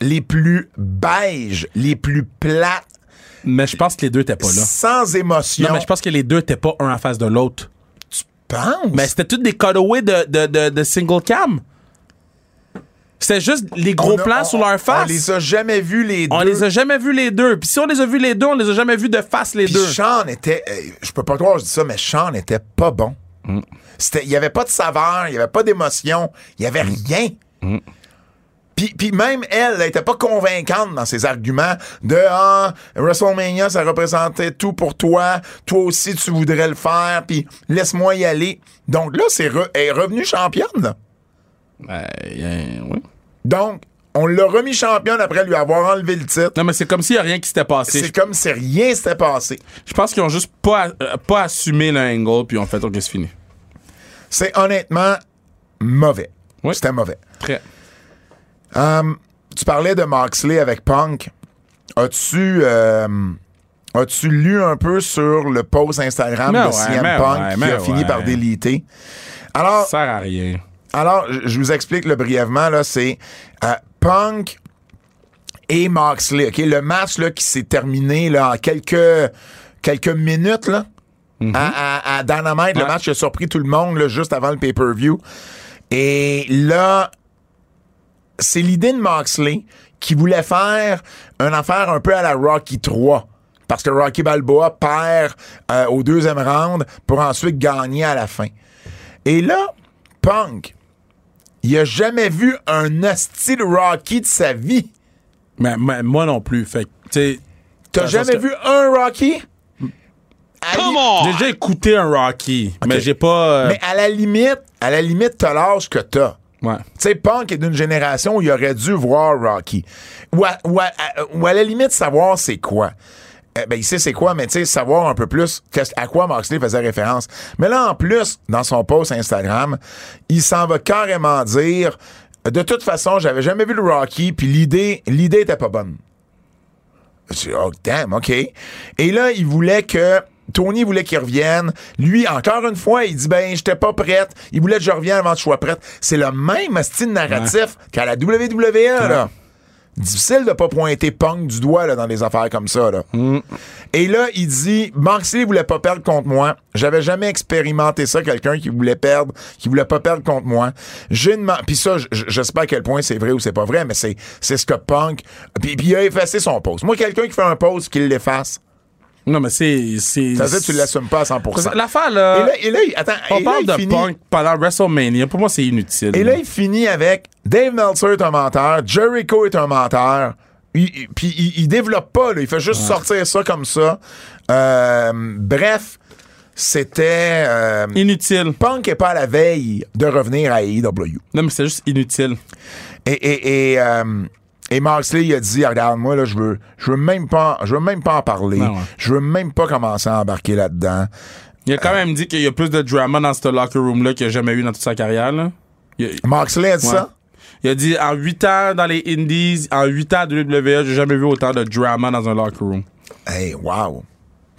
les plus beige, les plus plates, Mais je pense que les deux étaient pas là. sans émotion. Non, mais je pense que les deux étaient pas un en face de l'autre. pense. Mais c'était toutes des cutaways de, de, de, de single cam. C'était juste les gros a- plans on- sur leur face. On les a jamais vus les deux. On les a jamais vus les deux. Puis si on les a vus les deux, on les a jamais vus de face les Puis deux. Sean était. euh, je peux pas croire que je dis ça, mais Sean était pas bon. Mm. Il y avait pas de saveur, il y avait pas d'émotion, il y avait Mm. Puis, puis même elle, elle était pas convaincante dans ses arguments de ah WrestleMania ça représentait tout pour toi, toi aussi tu voudrais le faire, puis laisse-moi y aller. Donc là c'est re- elle est revenue championne. là. Euh, oui. Donc On l'a remis champion après lui avoir enlevé le titre. Non, mais c'est comme s'il n'y a rien qui s'était passé. C'est comme si rien s'était passé. Je pense qu'ils ont juste pas, euh, pas assumé l'angle, puis on fait, OK, c'est fini. C'est honnêtement mauvais. Oui. C'était mauvais. Très. Hum, tu parlais de Moxley avec Punk. As-tu euh, as-tu lu un peu sur le post Instagram Mais de ouais, CM Punk ouais, qui a fini par déliter? Alors, Ça sert à rien. alors je vous explique le brièvement. Là, c'est euh, Punk et Moxley. ok? Le match là, qui s'est terminé là, en quelques, quelques minutes là, à, à- à Dynamite. Le match qui a surpris tout le monde là, juste avant le pay-per-view. Et là, c'est l'idée de Moxley qui voulait faire une affaire un peu à la Rocky 3. Parce que Rocky Balboa perd euh, au deuxième round pour ensuite gagner à la fin. Et là, Punk, il a jamais vu un hostile Rocky de sa vie. Mais, mais moi non plus. Fait que, tu sais. T'as Parce jamais que- vu un Rocky? J'ai déjà écouté un Rocky, mais j'ai pas. euh, Mais à la limite, à la limite, t'as l'âge que t'as. Ouais. Tu sais, Punk est d'une génération où il aurait dû voir Rocky. Ou à, ou à- ou à la limite, savoir c'est quoi. Eh ben, il sait c'est quoi, mais tu sais, savoir un peu plus à quoi Moxley faisait référence. Mais là, en plus, dans son post Instagram, il s'en va carrément dire de toute façon, j'avais jamais vu le Rocky, puis l'idée, l'idée était pas bonne. Je dis, oh, damn, OK. Et là, il voulait que. Tony voulait qu'il revienne. Lui, encore une fois, il dit ben, j'étais pas prête. Il voulait que je revienne avant que je sois prête. C'est le même style narratif qu'à la WWE, là. Difficile de pas pointer Punk du doigt là, dans des affaires comme ça. Là. Et là, il dit Moxley voulait pas perdre contre moi. J'avais jamais expérimenté ça, quelqu'un qui voulait perdre, qui voulait pas perdre contre moi. J'ai demandé. Puis ça, je je sais pas à quel point c'est vrai ou c'est pas vrai, mais c'est ce que Punk. Puis, puis il a effacé son post. Moi, quelqu'un qui fait un post, qu'il l'efface. Non, mais c'est. Ça veut dire que tu l'assumes pas à 100 Parce que L'affaire, là. Et là, et là, attends, on et parle de finit- Punk pendant WrestleMania. Pour moi, c'est inutile. Et là, il finit avec Dave Meltzer est un menteur, Jericho est un menteur. Il- il- Puis il, il développe pas, là, il fait juste sortir ça comme ça. Euh, bref, c'était. euh, Inutile. Punk est pas à la veille de revenir à AEW. Non, mais c'est juste inutile. Et, et, et, euh, et Moxley, il a dit Regarde, moi, là, je veux, je veux même pas, je veux même pas en parler. Non, ouais. Je veux même pas commencer à embarquer là-dedans. Il a quand même dit qu'il y a plus de drama dans ce locker room-là qu'il a jamais eu dans toute sa carrière. Là. A, Moxley a dit ouais. ça Il a dit en 8 ans dans les Indies, en 8 ans de WWE, j'ai jamais vu autant de drama dans un locker room. Hey, wow.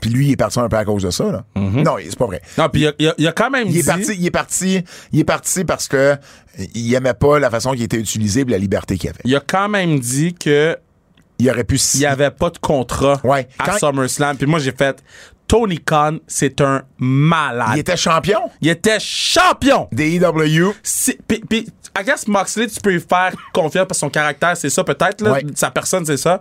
Puis lui, il est parti un peu à cause de ça, là. Non, c'est pas vrai. Non, puis il a, il quand même Il dit. est parti, il est parti, il est parti parce que euh, il aimait pas la façon qu'il était utilisé et la liberté qu'il avait. Il a quand même dit que Il aurait pu il n'y avait pas de contrat Ouais. à Quand- SummerSlam. Puis moi, j'ai fait Tony Khan, c'est un malade. Il était champion? Il était champion. des EW. Puis, puis, I guess Moxley, tu peux lui faire confiance parce que son caractère, c'est ça peut-être. Ouais. Sa personne, c'est ça.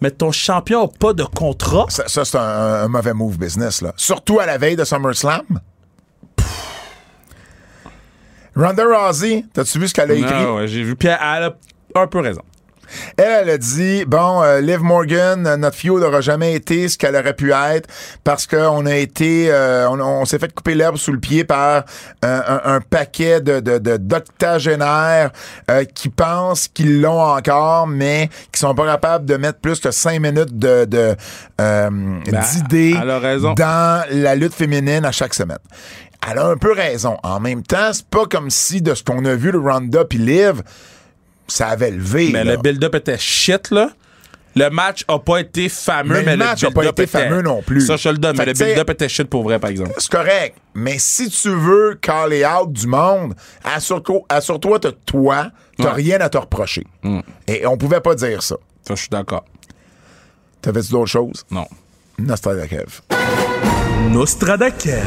Mais ton champion n'a pas de contrat? Ça, ça, c'est un, un mauvais move business, là. Surtout à la veille de SummerSlam? Ronda Rousey, t'as-tu vu ce qu'elle a écrit? Ouais, j'ai vu. Puis elle a un peu raison. Elle, elle a dit bon, euh, Liv Morgan, euh, notre feud n'aura jamais été ce qu'elle aurait pu être parce qu'on a été, euh, on, on s'est fait couper l'herbe sous le pied par euh, un, un paquet de, de, de d'octogénaires euh, qui pensent qu'ils l'ont encore, mais qui sont pas capables de mettre plus que cinq minutes de, de euh, d'idées dans la lutte féminine à chaque semaine. Elle a un peu raison. En même temps, c'est pas comme si de ce qu'on a vu de Ronda puis Liv, ça avait levé. Mais là. le build-up était shit, là. Le match a pas été fameux, Mais mais, le match a build-up pas été était- fameux non plus. Ça, je te le donne, Fait mais le build-up était shit pour vrai, par exemple. C'est correct. Mais si tu veux caller out du monde, assure-toi, assure-toi que toi, t'as Ouais. rien à te reprocher. Et on pouvait pas dire ça. Ça, je suis d'accord. T'avais-tu d'autres choses? Non. Nostradakev. Nostradakev.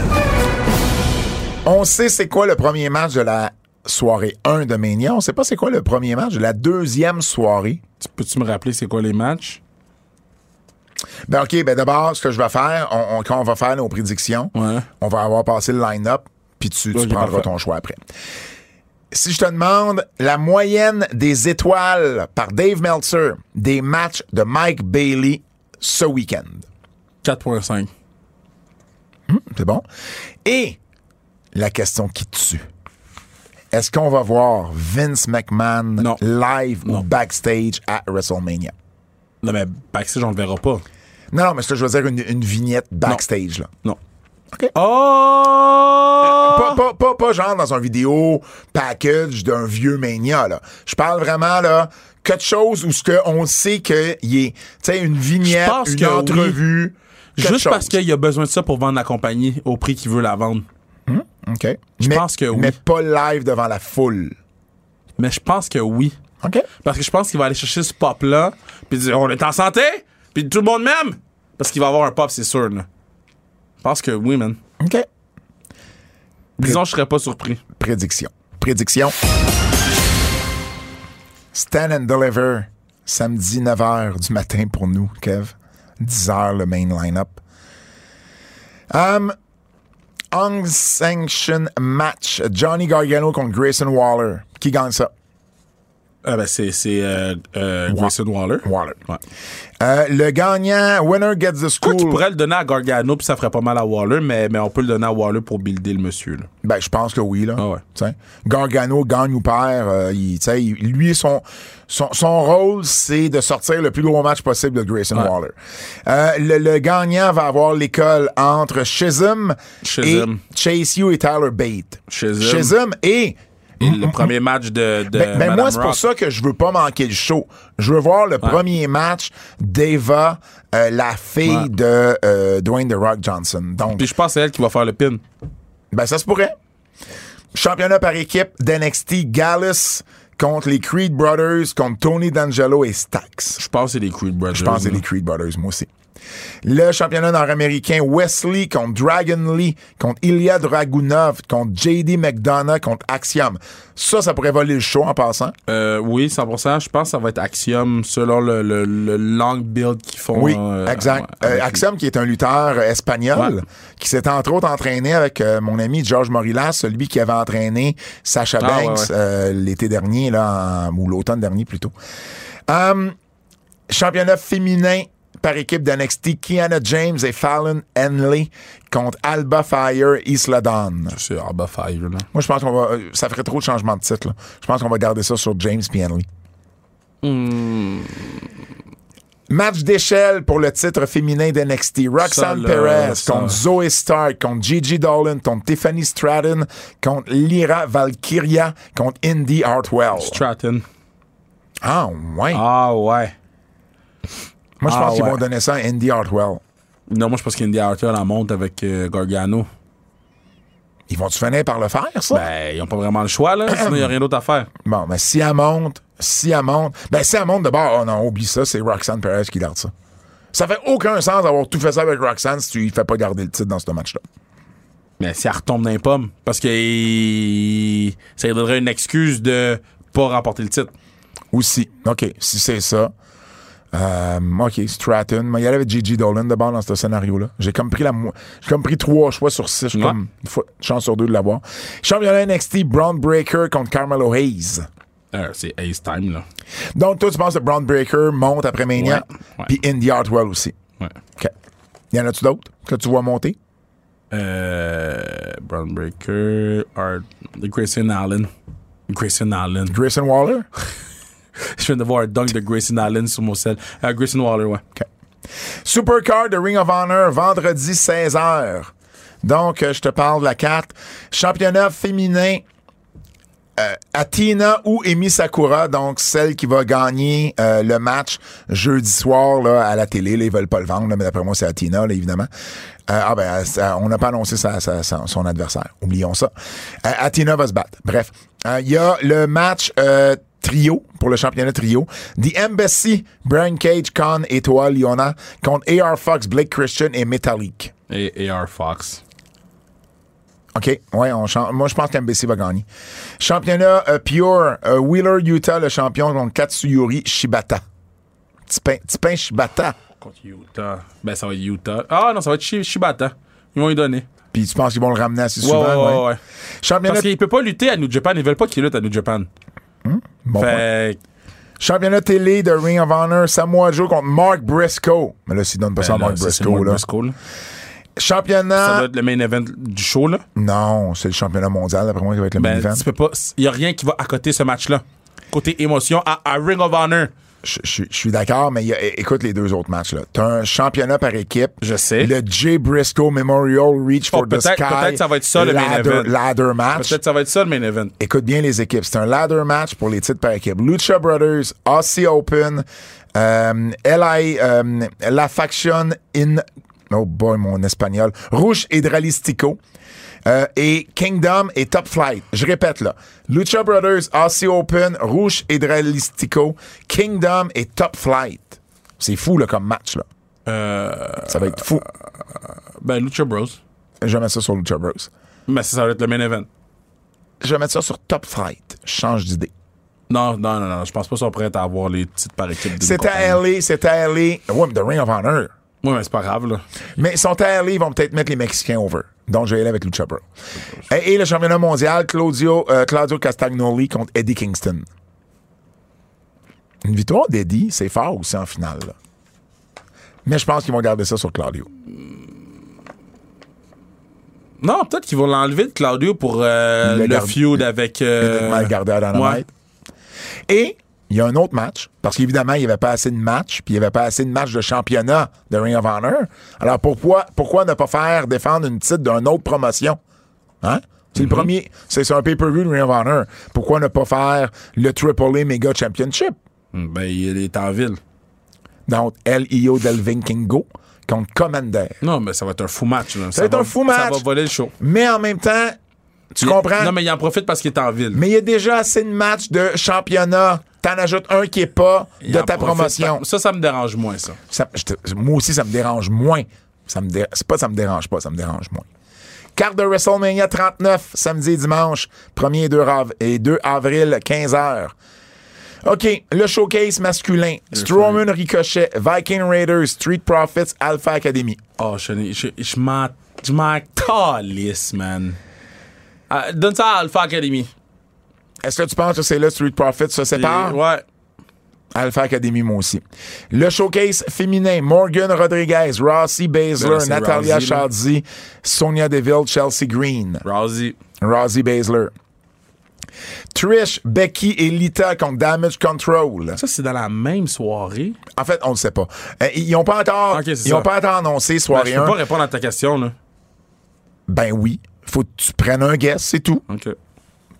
On sait c'est quoi le premier match de la soirée 1 de Mania. On sait pas c'est quoi le premier match de la deuxième soirée. Tu- Peux-tu me rappeler c'est quoi les matchs? Ben OK, ben d'abord, ce que je vais faire, on, on- quand on va faire nos prédictions, Ouais. on va avoir passé le line-up, puis tu, prendras ton choix après. Si je te demande la moyenne des étoiles par Dave Meltzer des matchs de Mike Bailey ce week-end, 4.5. c'est bon? Et la question qui tue. Est-ce qu'on va voir Vince McMahon Non. live Non. ou backstage à WrestleMania? Non, mais backstage, on le verra pas. Non, non, mais ça, je veux dire une, une vignette backstage, là. Non. OK. Oh! Pas, pas, pas, pas genre dans un vidéo package d'un vieux Mania, là. Je parle vraiment, là, quelque chose où ce sait qu'il est, tu sais, une vignette, une oui. entrevue. Juste parce qu'il a besoin de ça pour vendre la compagnie au prix qu'il veut la vendre. OK. Je mais, pense que oui. Mais pas live devant la foule. Mais je pense que oui. OK. Parce que je pense qu'il va aller chercher ce pop-là, puis dire on est en santé, puis tout le monde m'aime. Parce qu'il va avoir un pop, c'est sûr. Là. Je pense que oui, man. OK. Disons, je serais pas surpris. Prédiction. Prédiction. Stand and Deliver, samedi 9h du matin pour nous, Kev. 10h le main line-up. Um, Unsanctioned match. Johnny Gargano contre Grayson Waller. Qui gagne ça? Ah ben c'est c'est euh, euh, Grayson Waller. Waller. Ouais. Euh, le gagnant, winner gets the Quoi school. qu'il pourrait le donner à Gargano, puis ça ferait pas mal à Waller, mais, mais on peut le donner à Waller pour builder le monsieur. Là. Ben, je pense que oui, là. Ah ouais. T'sais, Gargano gagne ou perd. il, t'sais, il- lui, son, son, son rôle, c'est de sortir le plus gros match possible de Grayson Ouais. Waller. Le, le gagnant va avoir l'école entre Chisholm, Chisholm. et Chase You et Tyler Bate. Chisholm. Chisholm et... Et le premier match de, de Ben, ben moi, c'est pour ça que je veux pas manquer le show. Je veux voir le premier match d'Eva, euh, la fille Ouais. de euh, Dwayne The Rock Johnson. Donc, Puis je pense que c'est elle qui va faire le pin. Ben, ça se pourrait. Championnat par équipe d'NXT, Gallus contre les Creed Brothers, contre Tony D'Angelo et Stax. Je pense que c'est les Creed Brothers. Je pense que c'est les Creed Brothers, moi aussi. Le championnat nord-américain, Wesley contre Dragon Lee, contre Ilya Dragunov, contre JD McDonough, contre Axiom. Ça, ça pourrait voler le show en passant. Euh, oui, 100%. Je pense que ça va être Axiom selon le, le, le long build qu'ils font. Oui, euh, exact. Euh, Axiom, qui est un lutteur espagnol, Ouais. qui s'est entre autres entraîné avec mon ami George Morilas, celui qui avait entraîné Sacha Ah, Banks ouais. l'été dernier, là, en- ou l'automne dernier plutôt. Championnat féminin par équipe d'NXT, Kiana James et Fallon Henley contre Alba Fire Isla Dawn. C'est Alba Fire, là. Moi, je pense qu'on va. euh, Ça ferait trop de changements de titre. là. Je pense qu'on va garder ça sur James puis Henley. Hmm. Match d'échelle pour le titre féminin d'NXT. Roxanne Perez contre Zoe Stark, contre Gigi Dolan, contre Tiffany Stratton, contre Lyra Valkyria, contre Indy Hartwell. Stratton. Ah, ouais. Ah ouais. Moi, je ah, pense qu'ils ouais. vont donner ça à Indy Hartwell. Non, moi je pense qu'Indy Hartwell en monte avec euh, Gargano. Ils vont-tu finir par le faire, ça? Ben, ils ont pas vraiment le choix, là. Sinon, il n'y a rien d'autre à faire. Bon, mais si elle monte, si elle monte, ben si elle monte de bord, oh non, oublie ça, c'est Roxanne Perez qui garde ça. Ça fait aucun sens d'avoir tout fait ça avec Roxanne si tu lui fais pas garder le titre dans ce match-là. Mais si elle retombe dans les pommes, parce que ça lui donnerait une excuse de pas remporter le titre. Aussi. OK, si c'est ça. Euh, OK, Stratton. Mais il y avait Gigi Dolan de bord dans ce scénario-là. J'ai comme pris la mo- J'ai comme pris trois choix sur six. J'ai Ouais. comme une fois, chance sur deux de l'avoir. Championnat NXT, Braun Breaker contre Carmelo Hayes. Euh, c'est Ace Time, là. Donc, toi, tu penses que Braun Breaker monte après Mania, puis Indy Hartwell aussi. Ouais. OK. Y en a-tu d'autres que tu vois monter? Euh, Brown Breaker, Art, Grayson Allen. Grayson Allen. Grayson Waller? Je viens de voir un dunk de Grayson Allen sur mon sel. Euh, Grayson Waller, ouais. Supercard de Ring of Honor, vendredi 16h. Donc, euh, je te parle de la carte. Championnat féminin, euh, Athena ou Emi Sakura, donc celle qui va gagner euh, le match jeudi soir là, à la télé. Là, ils veulent pas le vendre, mais d'après moi, c'est Athena, là, évidemment. Ah ben, on n'a pas annoncé son adversaire. Oublions ça. Athena va se battre. Bref, il y a le match trio pour le championnat trio. The Embassy, Brian Cage, Khan et Toa Liona contre AR Fox, Blake Christian et Metallic. Et AR Fox. OK, ouais, on moi je pense qu'Embassy va gagner. Championnat euh, Pure, euh, Wheeler Utah, le champion contre Katsuyori Shibata. Petit pain Shibata. Contre Utah. Ben, ça va être Utah. Ah non, ça va être Shi- Shibata. Ils vont lui donner. Puis tu penses qu'ils vont le ramener assez souvent? ouais, ouais. ouais, ouais. Championnat, Parce qu'il peut pas lutter à New Japan. Ils veulent pas qu'il lutte à New Japan. Bon fait Championnat télé de Ring of Honor, Samoa Joe contre Mark Briscoe. Mais là, s'ils donnent pas ça à ben, Mark ça, Briscoe, Mark là. Briscoe, là. Ça Championnat. doit être le main event du show, là. Non, c'est le championnat mondial, d'après moi, qui va être le main Ben, event. tu peux pas. Il y a rien qui va à côté ce match-là. Côté émotion, à, à Ring of Honor. Je je- je suis d'accord, mais y a- écoute les deux autres matchs. là. T'as un championnat par équipe. Je sais. Le Jay Briscoe Memorial Reach Oh, for the Sky. peut-être ça va être ça, le main ladder, event. Ladder match. Peut-être que ça va être ça le main event. Écoute bien les équipes. C'est un ladder match pour les titres par équipe. Lucha Brothers, Aussie Open, euh, LI, euh, La Faction in... Oh boy, mon espagnol. Rouge Hydralistico. Euh, et Kingdom et Top Flight. Je répète là. Lucha Brothers, Aussie Open, Rouge Hydralistico, Kingdom et Top Flight. C'est fou là, comme match. Là. Euh, Ça va être fou. ben, Lucha Bros. Je vais mettre ça sur Lucha Bros. Mais ça, ça va être le main event. Je vais mettre ça sur Top Flight. Je change d'idée. Non, non, non, non. Je pense pas qu'ils sont prêts à avoir les titres par équipe. C'est à. LA, c'est à LA. Ouais, mais The Ring of Honor. Ouais, mais c'est pas grave, là. Mais ils sont ils vont peut-être mettre les Mexicains over. Donc, je vais aller avec Lucha Bros. Et, et le championnat mondial, Claudio, euh, Claudio Castagnoli contre Eddie Kingston. Une victoire d'Eddie, c'est fort aussi en finale. là. Mais je pense qu'ils vont garder ça sur Claudio. Non, peut-être qu'ils vont l'enlever de Claudio pour euh, Le feud avec. euh, le garder à Dynamite. Et il y a un autre match, parce qu'évidemment, il n'y avait pas assez de matchs, puis il n'y avait pas assez de matchs de championnat de Ring of Honor. Alors pourquoi, pourquoi ne pas faire défendre une titre d'une autre promotion? Hein? C'est le premier, c'est un pay-per-view de Ring of Honor. Pourquoi ne pas faire le Triple A Mega Championship? Hmm, Ben, il est en ville. Donc, L.I.O. Del Vikingo contre Commander. Non, mais ça va être un fou match. Là. Ça va être un fou match. Ça va voler le show. Mais en même temps, tu Il- comprends? Non, mais il en profite parce qu'il est en ville. Mais il y a déjà assez de matchs de championnat. T'en ajoutes un qui est pas de ta promotion. Ça, ça me dérange moins, ça. Ça- te- moi aussi, ça me dérange moins. Ça me dé- c'est pas ça me dérange pas, ça me dérange moins. Carte de WrestleMania 39, samedi et dimanche, 1er et 2, av- et 2 avril, 15h. OK, le showcase masculin. Strowman Ricochet, Viking Raiders, Street Profits, Alpha Academy. Oh, je, je, je m'en, je m'en calisse, man. Ah, donne ça à Alpha Academy. Est-ce que tu penses que c'est là Street Profits se sépare? Ouais. Alpha Academy, moi aussi. Le showcase féminin, Morgan Rodriguez, Rossi Baszler, Ben, Natalia. Chadzi, Sonia Deville, Chelsea Green. Rousey. Rosie Baszler. Trish, Becky et Lita contre Damage Control. Ça, c'est dans la même soirée. En fait, on ne sait pas. Euh, ils n'ont pas encore, Ok, c'est ils ont pas encore annoncé Ben, soirée je peux 1. pas répondre à ta question, là. Ben oui. Faut que tu prennes un guess, c'est tout. OK.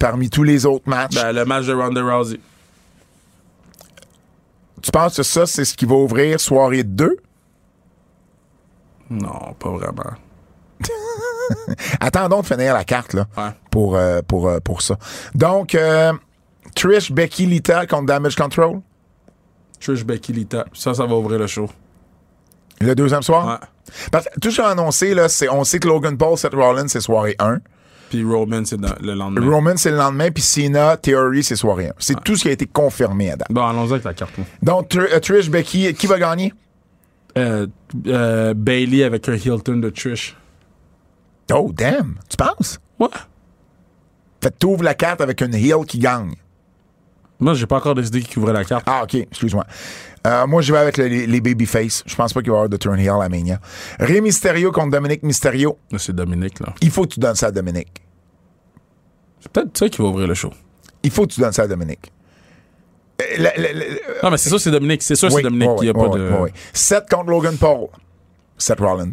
Parmi tous les autres matchs. Ben, le match de Ronda Rousey. tu penses que ça, c'est ce qui va ouvrir soirée 2? Non, pas vraiment. Attendons de finir la carte, là. Ouais. Pour, euh, pour, euh, pour ça. Donc, euh, Trish, Becky, Lita contre Damage Control? Trish Becky Lita. Ça, ça va ouvrir le show. Le deuxième soir? Ouais. Parce que tout ce annoncé, là, c'est, on sait que Logan Paul, Seth Rollins, c'est soirée 1. Puis Roman, c'est le lendemain. Roman, c'est le lendemain, puis Cena, Theory, c'est soirée 1. C'est tout ce qui a été confirmé à date. Bon, allons-y avec la carte. là. Donc, Tr- euh, Trish, Becky, qui va gagner? Euh, euh, Bailey avec un Hilton de Trish. Oh, damn! Tu penses? Ouais. Fait que t'ouvres la carte avec une heel qui gagne. Moi, j'ai pas encore décidé qui ouvrait la carte. Ah, OK, excuse-moi. Euh, moi, je vais avec le- les, les babyface. Je pense pas qu'il va y avoir de turn heel à Mania. Rey Mysterio contre Dominique Mysterio. C'est Dominique, là. Il faut que tu donnes ça à Dominique. C'est peut-être ça qui va ouvrir le show. Il faut que tu donnes ça à Dominique. Non, mais c'est sûr, c'est Dominique. C'est sûr, oui, c'est Dominique. oui, Il y a oui, pas de. oui, oui. Seth contre Logan Paul. Seth Rollins.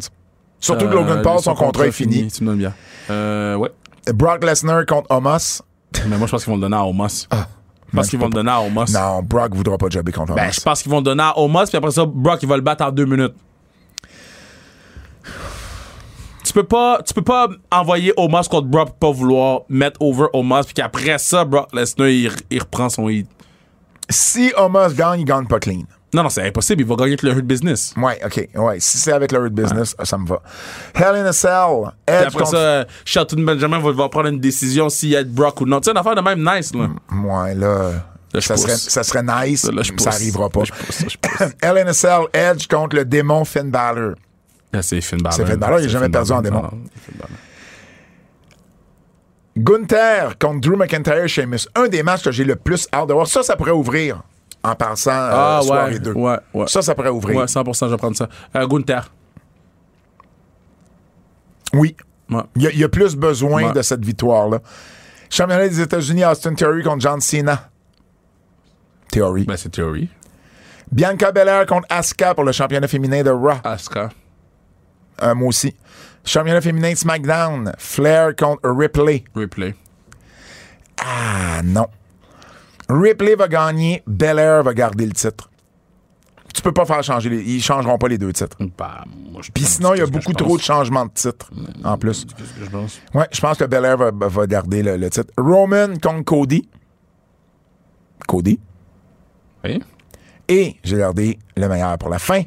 Surtout que Euh, Logan Paul, son, contrat est fini. Tu me donnes bien. Euh, ouais. Brock Lesnar contre Omos. Mais moi, je pense qu'ils vont le donner à Omos. je pense qu'ils vont le donner à Omos. Non, Brock voudra pas jobber contre Ben, Omos. je pense qu'ils vont le donner à Omos, puis après ça, Brock, il va le battre en deux minutes. Tu peux pas, tu peux pas envoyer Omos contre Brock pas vouloir mettre over Omos, puis qu'après ça, Brock Lesnar, il, il reprend son hit. Si Omos gagne, il gagne pas clean. Non, non, c'est impossible. Il va gagner avec le Hurt Business. Ouais, OK. Ouais. Si c'est avec le Hurt Business, ça me va. Hell in a Cell. Edge après contre... ça, Shelton Benjamin va devoir prendre une décision s'il y a Brock ou non. Tu sais, une affaire de même nice, là. Ouais, là... Ça, serait, ça serait nice, Là, mais ça arrivera pas. Là, je pousse, là, je pousse. Hell in a Cell, Edge contre le démon Finn Balor. Là, c'est Finn Balor. C'est Finn Balor, il a C'est jamais Finn perdu en démon. Non, non. Gunther contre Drew McIntyre, Sheamus. Un des matchs que j'ai le plus hâte de voir. Ça, ça pourrait ouvrir en passant euh, Ah, soirée ouais, 2. ouais, ouais. Ça, ça pourrait ouvrir. Ouais, 100%, je vais prendre ça. Euh, Gunther. Oui. Il y, a- il y a plus besoin de cette victoire-là. Championnat des États-Unis, Austin Theory contre John Cena. Theory. Ben, c'est théorie. Bianca Belair contre Asuka pour le championnat féminin de Raw. Asuka. Euh, moi aussi. Championnat féminin de SmackDown. Flair contre Ripley. Replay. Ah non. Ripley va gagner, Belair va garder le titre. Tu peux pas faire changer les. Ils changeront pas les deux titres. Bah, Puis sinon, il y a beaucoup trop de changements de titres en plus. Qu'est-ce que je pense? Ouais, je pense que Belair va, va garder le, le titre. Roman contre Cody. Cody. Oui. Et j'ai gardé le meilleur pour la fin.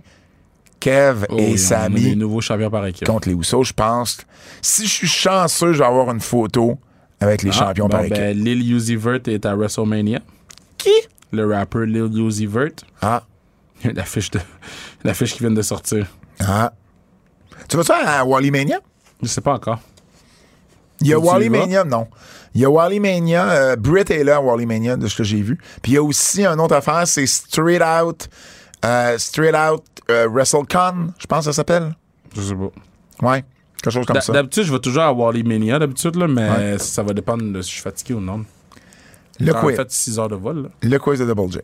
Kev Oh, et Sami nouveaux champions par équipe. contre les Usos. Je pense. Si je suis chanceux, je vais avoir une photo avec les Ah, champions bon, par équipe. ben, Lil Uzi Vert est à WrestleMania. Qui? Le rappeur Lil Uzi Vert. Ah. L'affiche de... L'affiche qui vient de sortir. Ah. Tu vas-tu à Wally Mania? Je sais pas encore. Il y a Wally? Mania, non. Il y a Wally Mania. euh, Britt est là à Wally Mania, de ce que j'ai vu. Puis il y a aussi une autre affaire, c'est Straight Out. Euh, Straight Out euh, WrestleCon, je pense que ça s'appelle. Je sais pas. Ouais. Quelque chose comme ça. D'habitude, je vais toujours à Wally Mania, d'habitude, là, mais Ouais. ça va dépendre de si je suis fatigué ou non. Le J'ai en quiz. fait 6 heures de vol. là. Le quiz de Double J.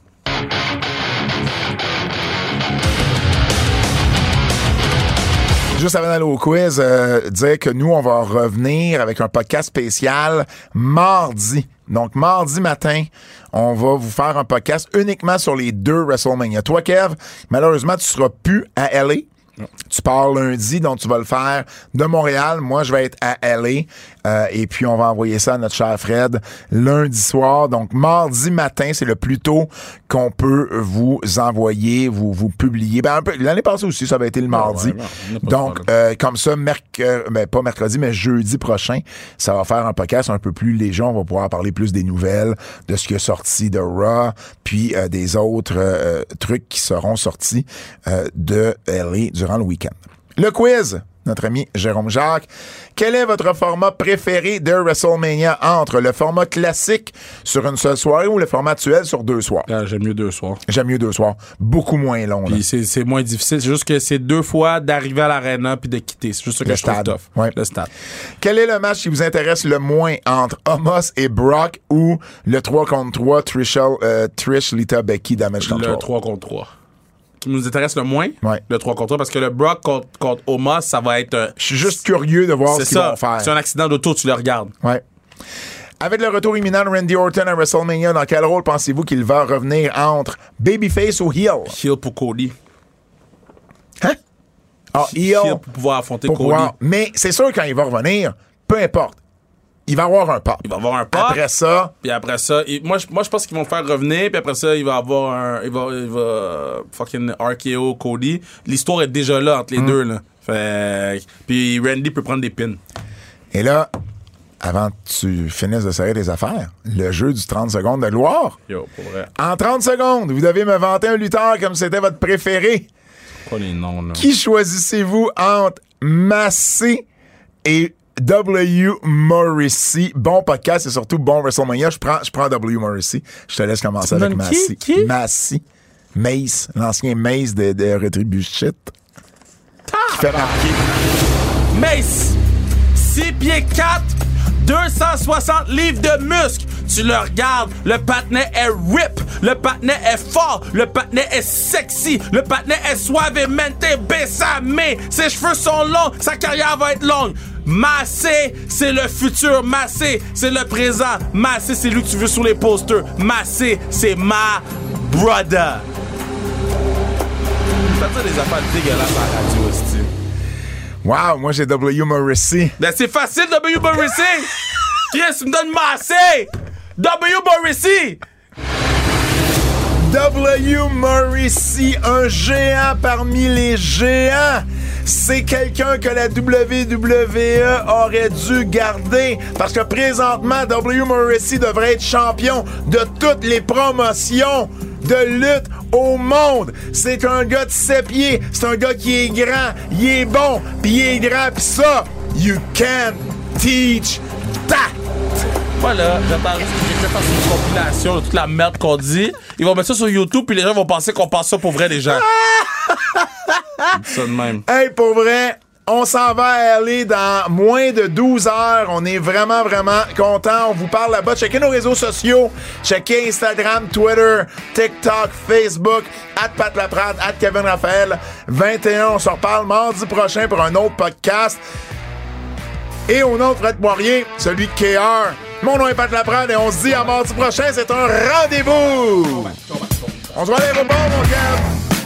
Juste avant d'aller au quiz, euh, dire que nous, on va revenir avec un podcast spécial mardi. Donc, mardi matin, on va vous faire un podcast uniquement sur les deux WrestleMania. Toi, Kev, malheureusement, tu seras plus à LA. Tu pars lundi, donc tu vas le faire de Montréal. Moi, je vais être à LA. Euh, et puis, on va envoyer ça à notre cher Fred lundi soir. Donc, mardi matin, c'est le plus tôt qu'on peut vous envoyer, vous, vous publier. Ben, un peu- L'année passée aussi, ça avait été le mardi. ouais, non, pas de donc, euh, comme ça, merc euh, ben, pas mercredi, mais jeudi prochain, ça va faire un podcast un peu plus léger. On va pouvoir parler plus des nouvelles, de ce qui est sorti de Raw, puis euh, des autres euh, trucs qui seront sortis euh, de LA durant le week-end. Le quiz, notre ami Jérôme Jacques. Quel est votre format préféré de WrestleMania entre le format classique sur une seule soirée ou le format actuel sur deux soirs? Ah, J'aime mieux deux soirs. J'aime mieux deux soirs. Beaucoup moins long. c'est moins difficile. C'est juste que c'est deux fois d'arriver à l'arena puis de quitter. C'est juste ça que Le je trouve stade. tough. Ouais. Le stade. Quel est le match qui vous intéresse le moins entre Homos et Brock ou le 3 contre 3 Trish, euh, Trish Lita, Becky, Damage Le Control? 3 contre 3. Qui nous intéresse le moins, Ouais. le 3 contre 3, parce que le Brock contre, contre Omos, ça va être. euh, Je suis juste curieux de voir ce c'est qu'ils vont faire. C'est un accident d'auto, tu le regardes. Ouais. Avec le retour imminent de Randy Orton à WrestleMania, dans quel rôle pensez-vous qu'il va revenir entre Babyface ou Heel? Heel pour Cody. Hein? Ah, Heel, Heel pour pouvoir affronter pour Cody. pouvoir- Mais c'est sûr, quand il va revenir, peu importe, il va avoir un pop. Il va avoir un pop. Après ça, Puis après ça, il- moi, je- moi, je pense qu'ils vont le faire revenir. Puis après ça, il va avoir un. Il va, il va fucking RKO Cody. L'histoire est déjà là entre les deux. Là. Fait, puis Randy peut prendre des pins. et là, avant que tu finisses de serrer tes affaires, le jeu du 30 secondes de gloire. Yo, pour vrai. En 30 secondes, vous devez me vanter un lutteur comme c'était votre préféré. Quoi les noms, là? Qui choisissez-vous entre Massé et W. Morrissey? Bon podcast et surtout bon WrestleMania. Je prends, je prends W. Morrissey. Je te laisse commencer Tu avec qui? Qui? Massey. Mace, l'ancien Mace de, de Retribution. Qui fait marquer. Mace! 6 pieds 4, 260 livres de muscles. Tu le regardes, le patinet est rip, le patinet est fort, le patinet est sexy, le patinet est suavemente besame. Ses cheveux sont longs, sa carrière va être longue. Massé, c'est le futur. Massé, c'est le présent. Massé, c'est lui que tu veux sur les posters. Massé, c'est ma brother. Ça des affaires dégueulasses à la radio, hostie. Wow, moi j'ai W. Morrissey. Ben c'est facile, W. Morrissey! Chris, tu me donnes massé! W. Morrissey! W. Morrissey, un géant parmi les géants. C'est quelqu'un que la WWE aurait dû garder parce que présentement, W. Morrissey devrait être champion de toutes les promotions de lutte au monde. C'est un gars de 7 pieds, c'est un gars qui est grand, il est bon, puis il est grand, puis ça, you can't teach that. Voilà, j'ai fait faire une compilation de toute la merde qu'on dit. Ils vont mettre ça sur YouTube, puis les gens vont penser qu'on pense ça pour vrai, les gens. Ça de même. Hey, pour vrai, On s'en va aller dans moins de 12 heures. On est vraiment, vraiment content. On vous parle là-bas. Checkez nos réseaux sociaux. Checkez Instagram, Twitter, TikTok, Facebook, at Pat Laprade, at Kevin Raphaël. 21, on se reparle mardi prochain pour un autre podcast. Et au nom de Fred celui de KR. Mon nom est Pat Laprade et on se dit à mardi prochain. C'est un rendez-vous. On se voit à l'aéroport, mon gars.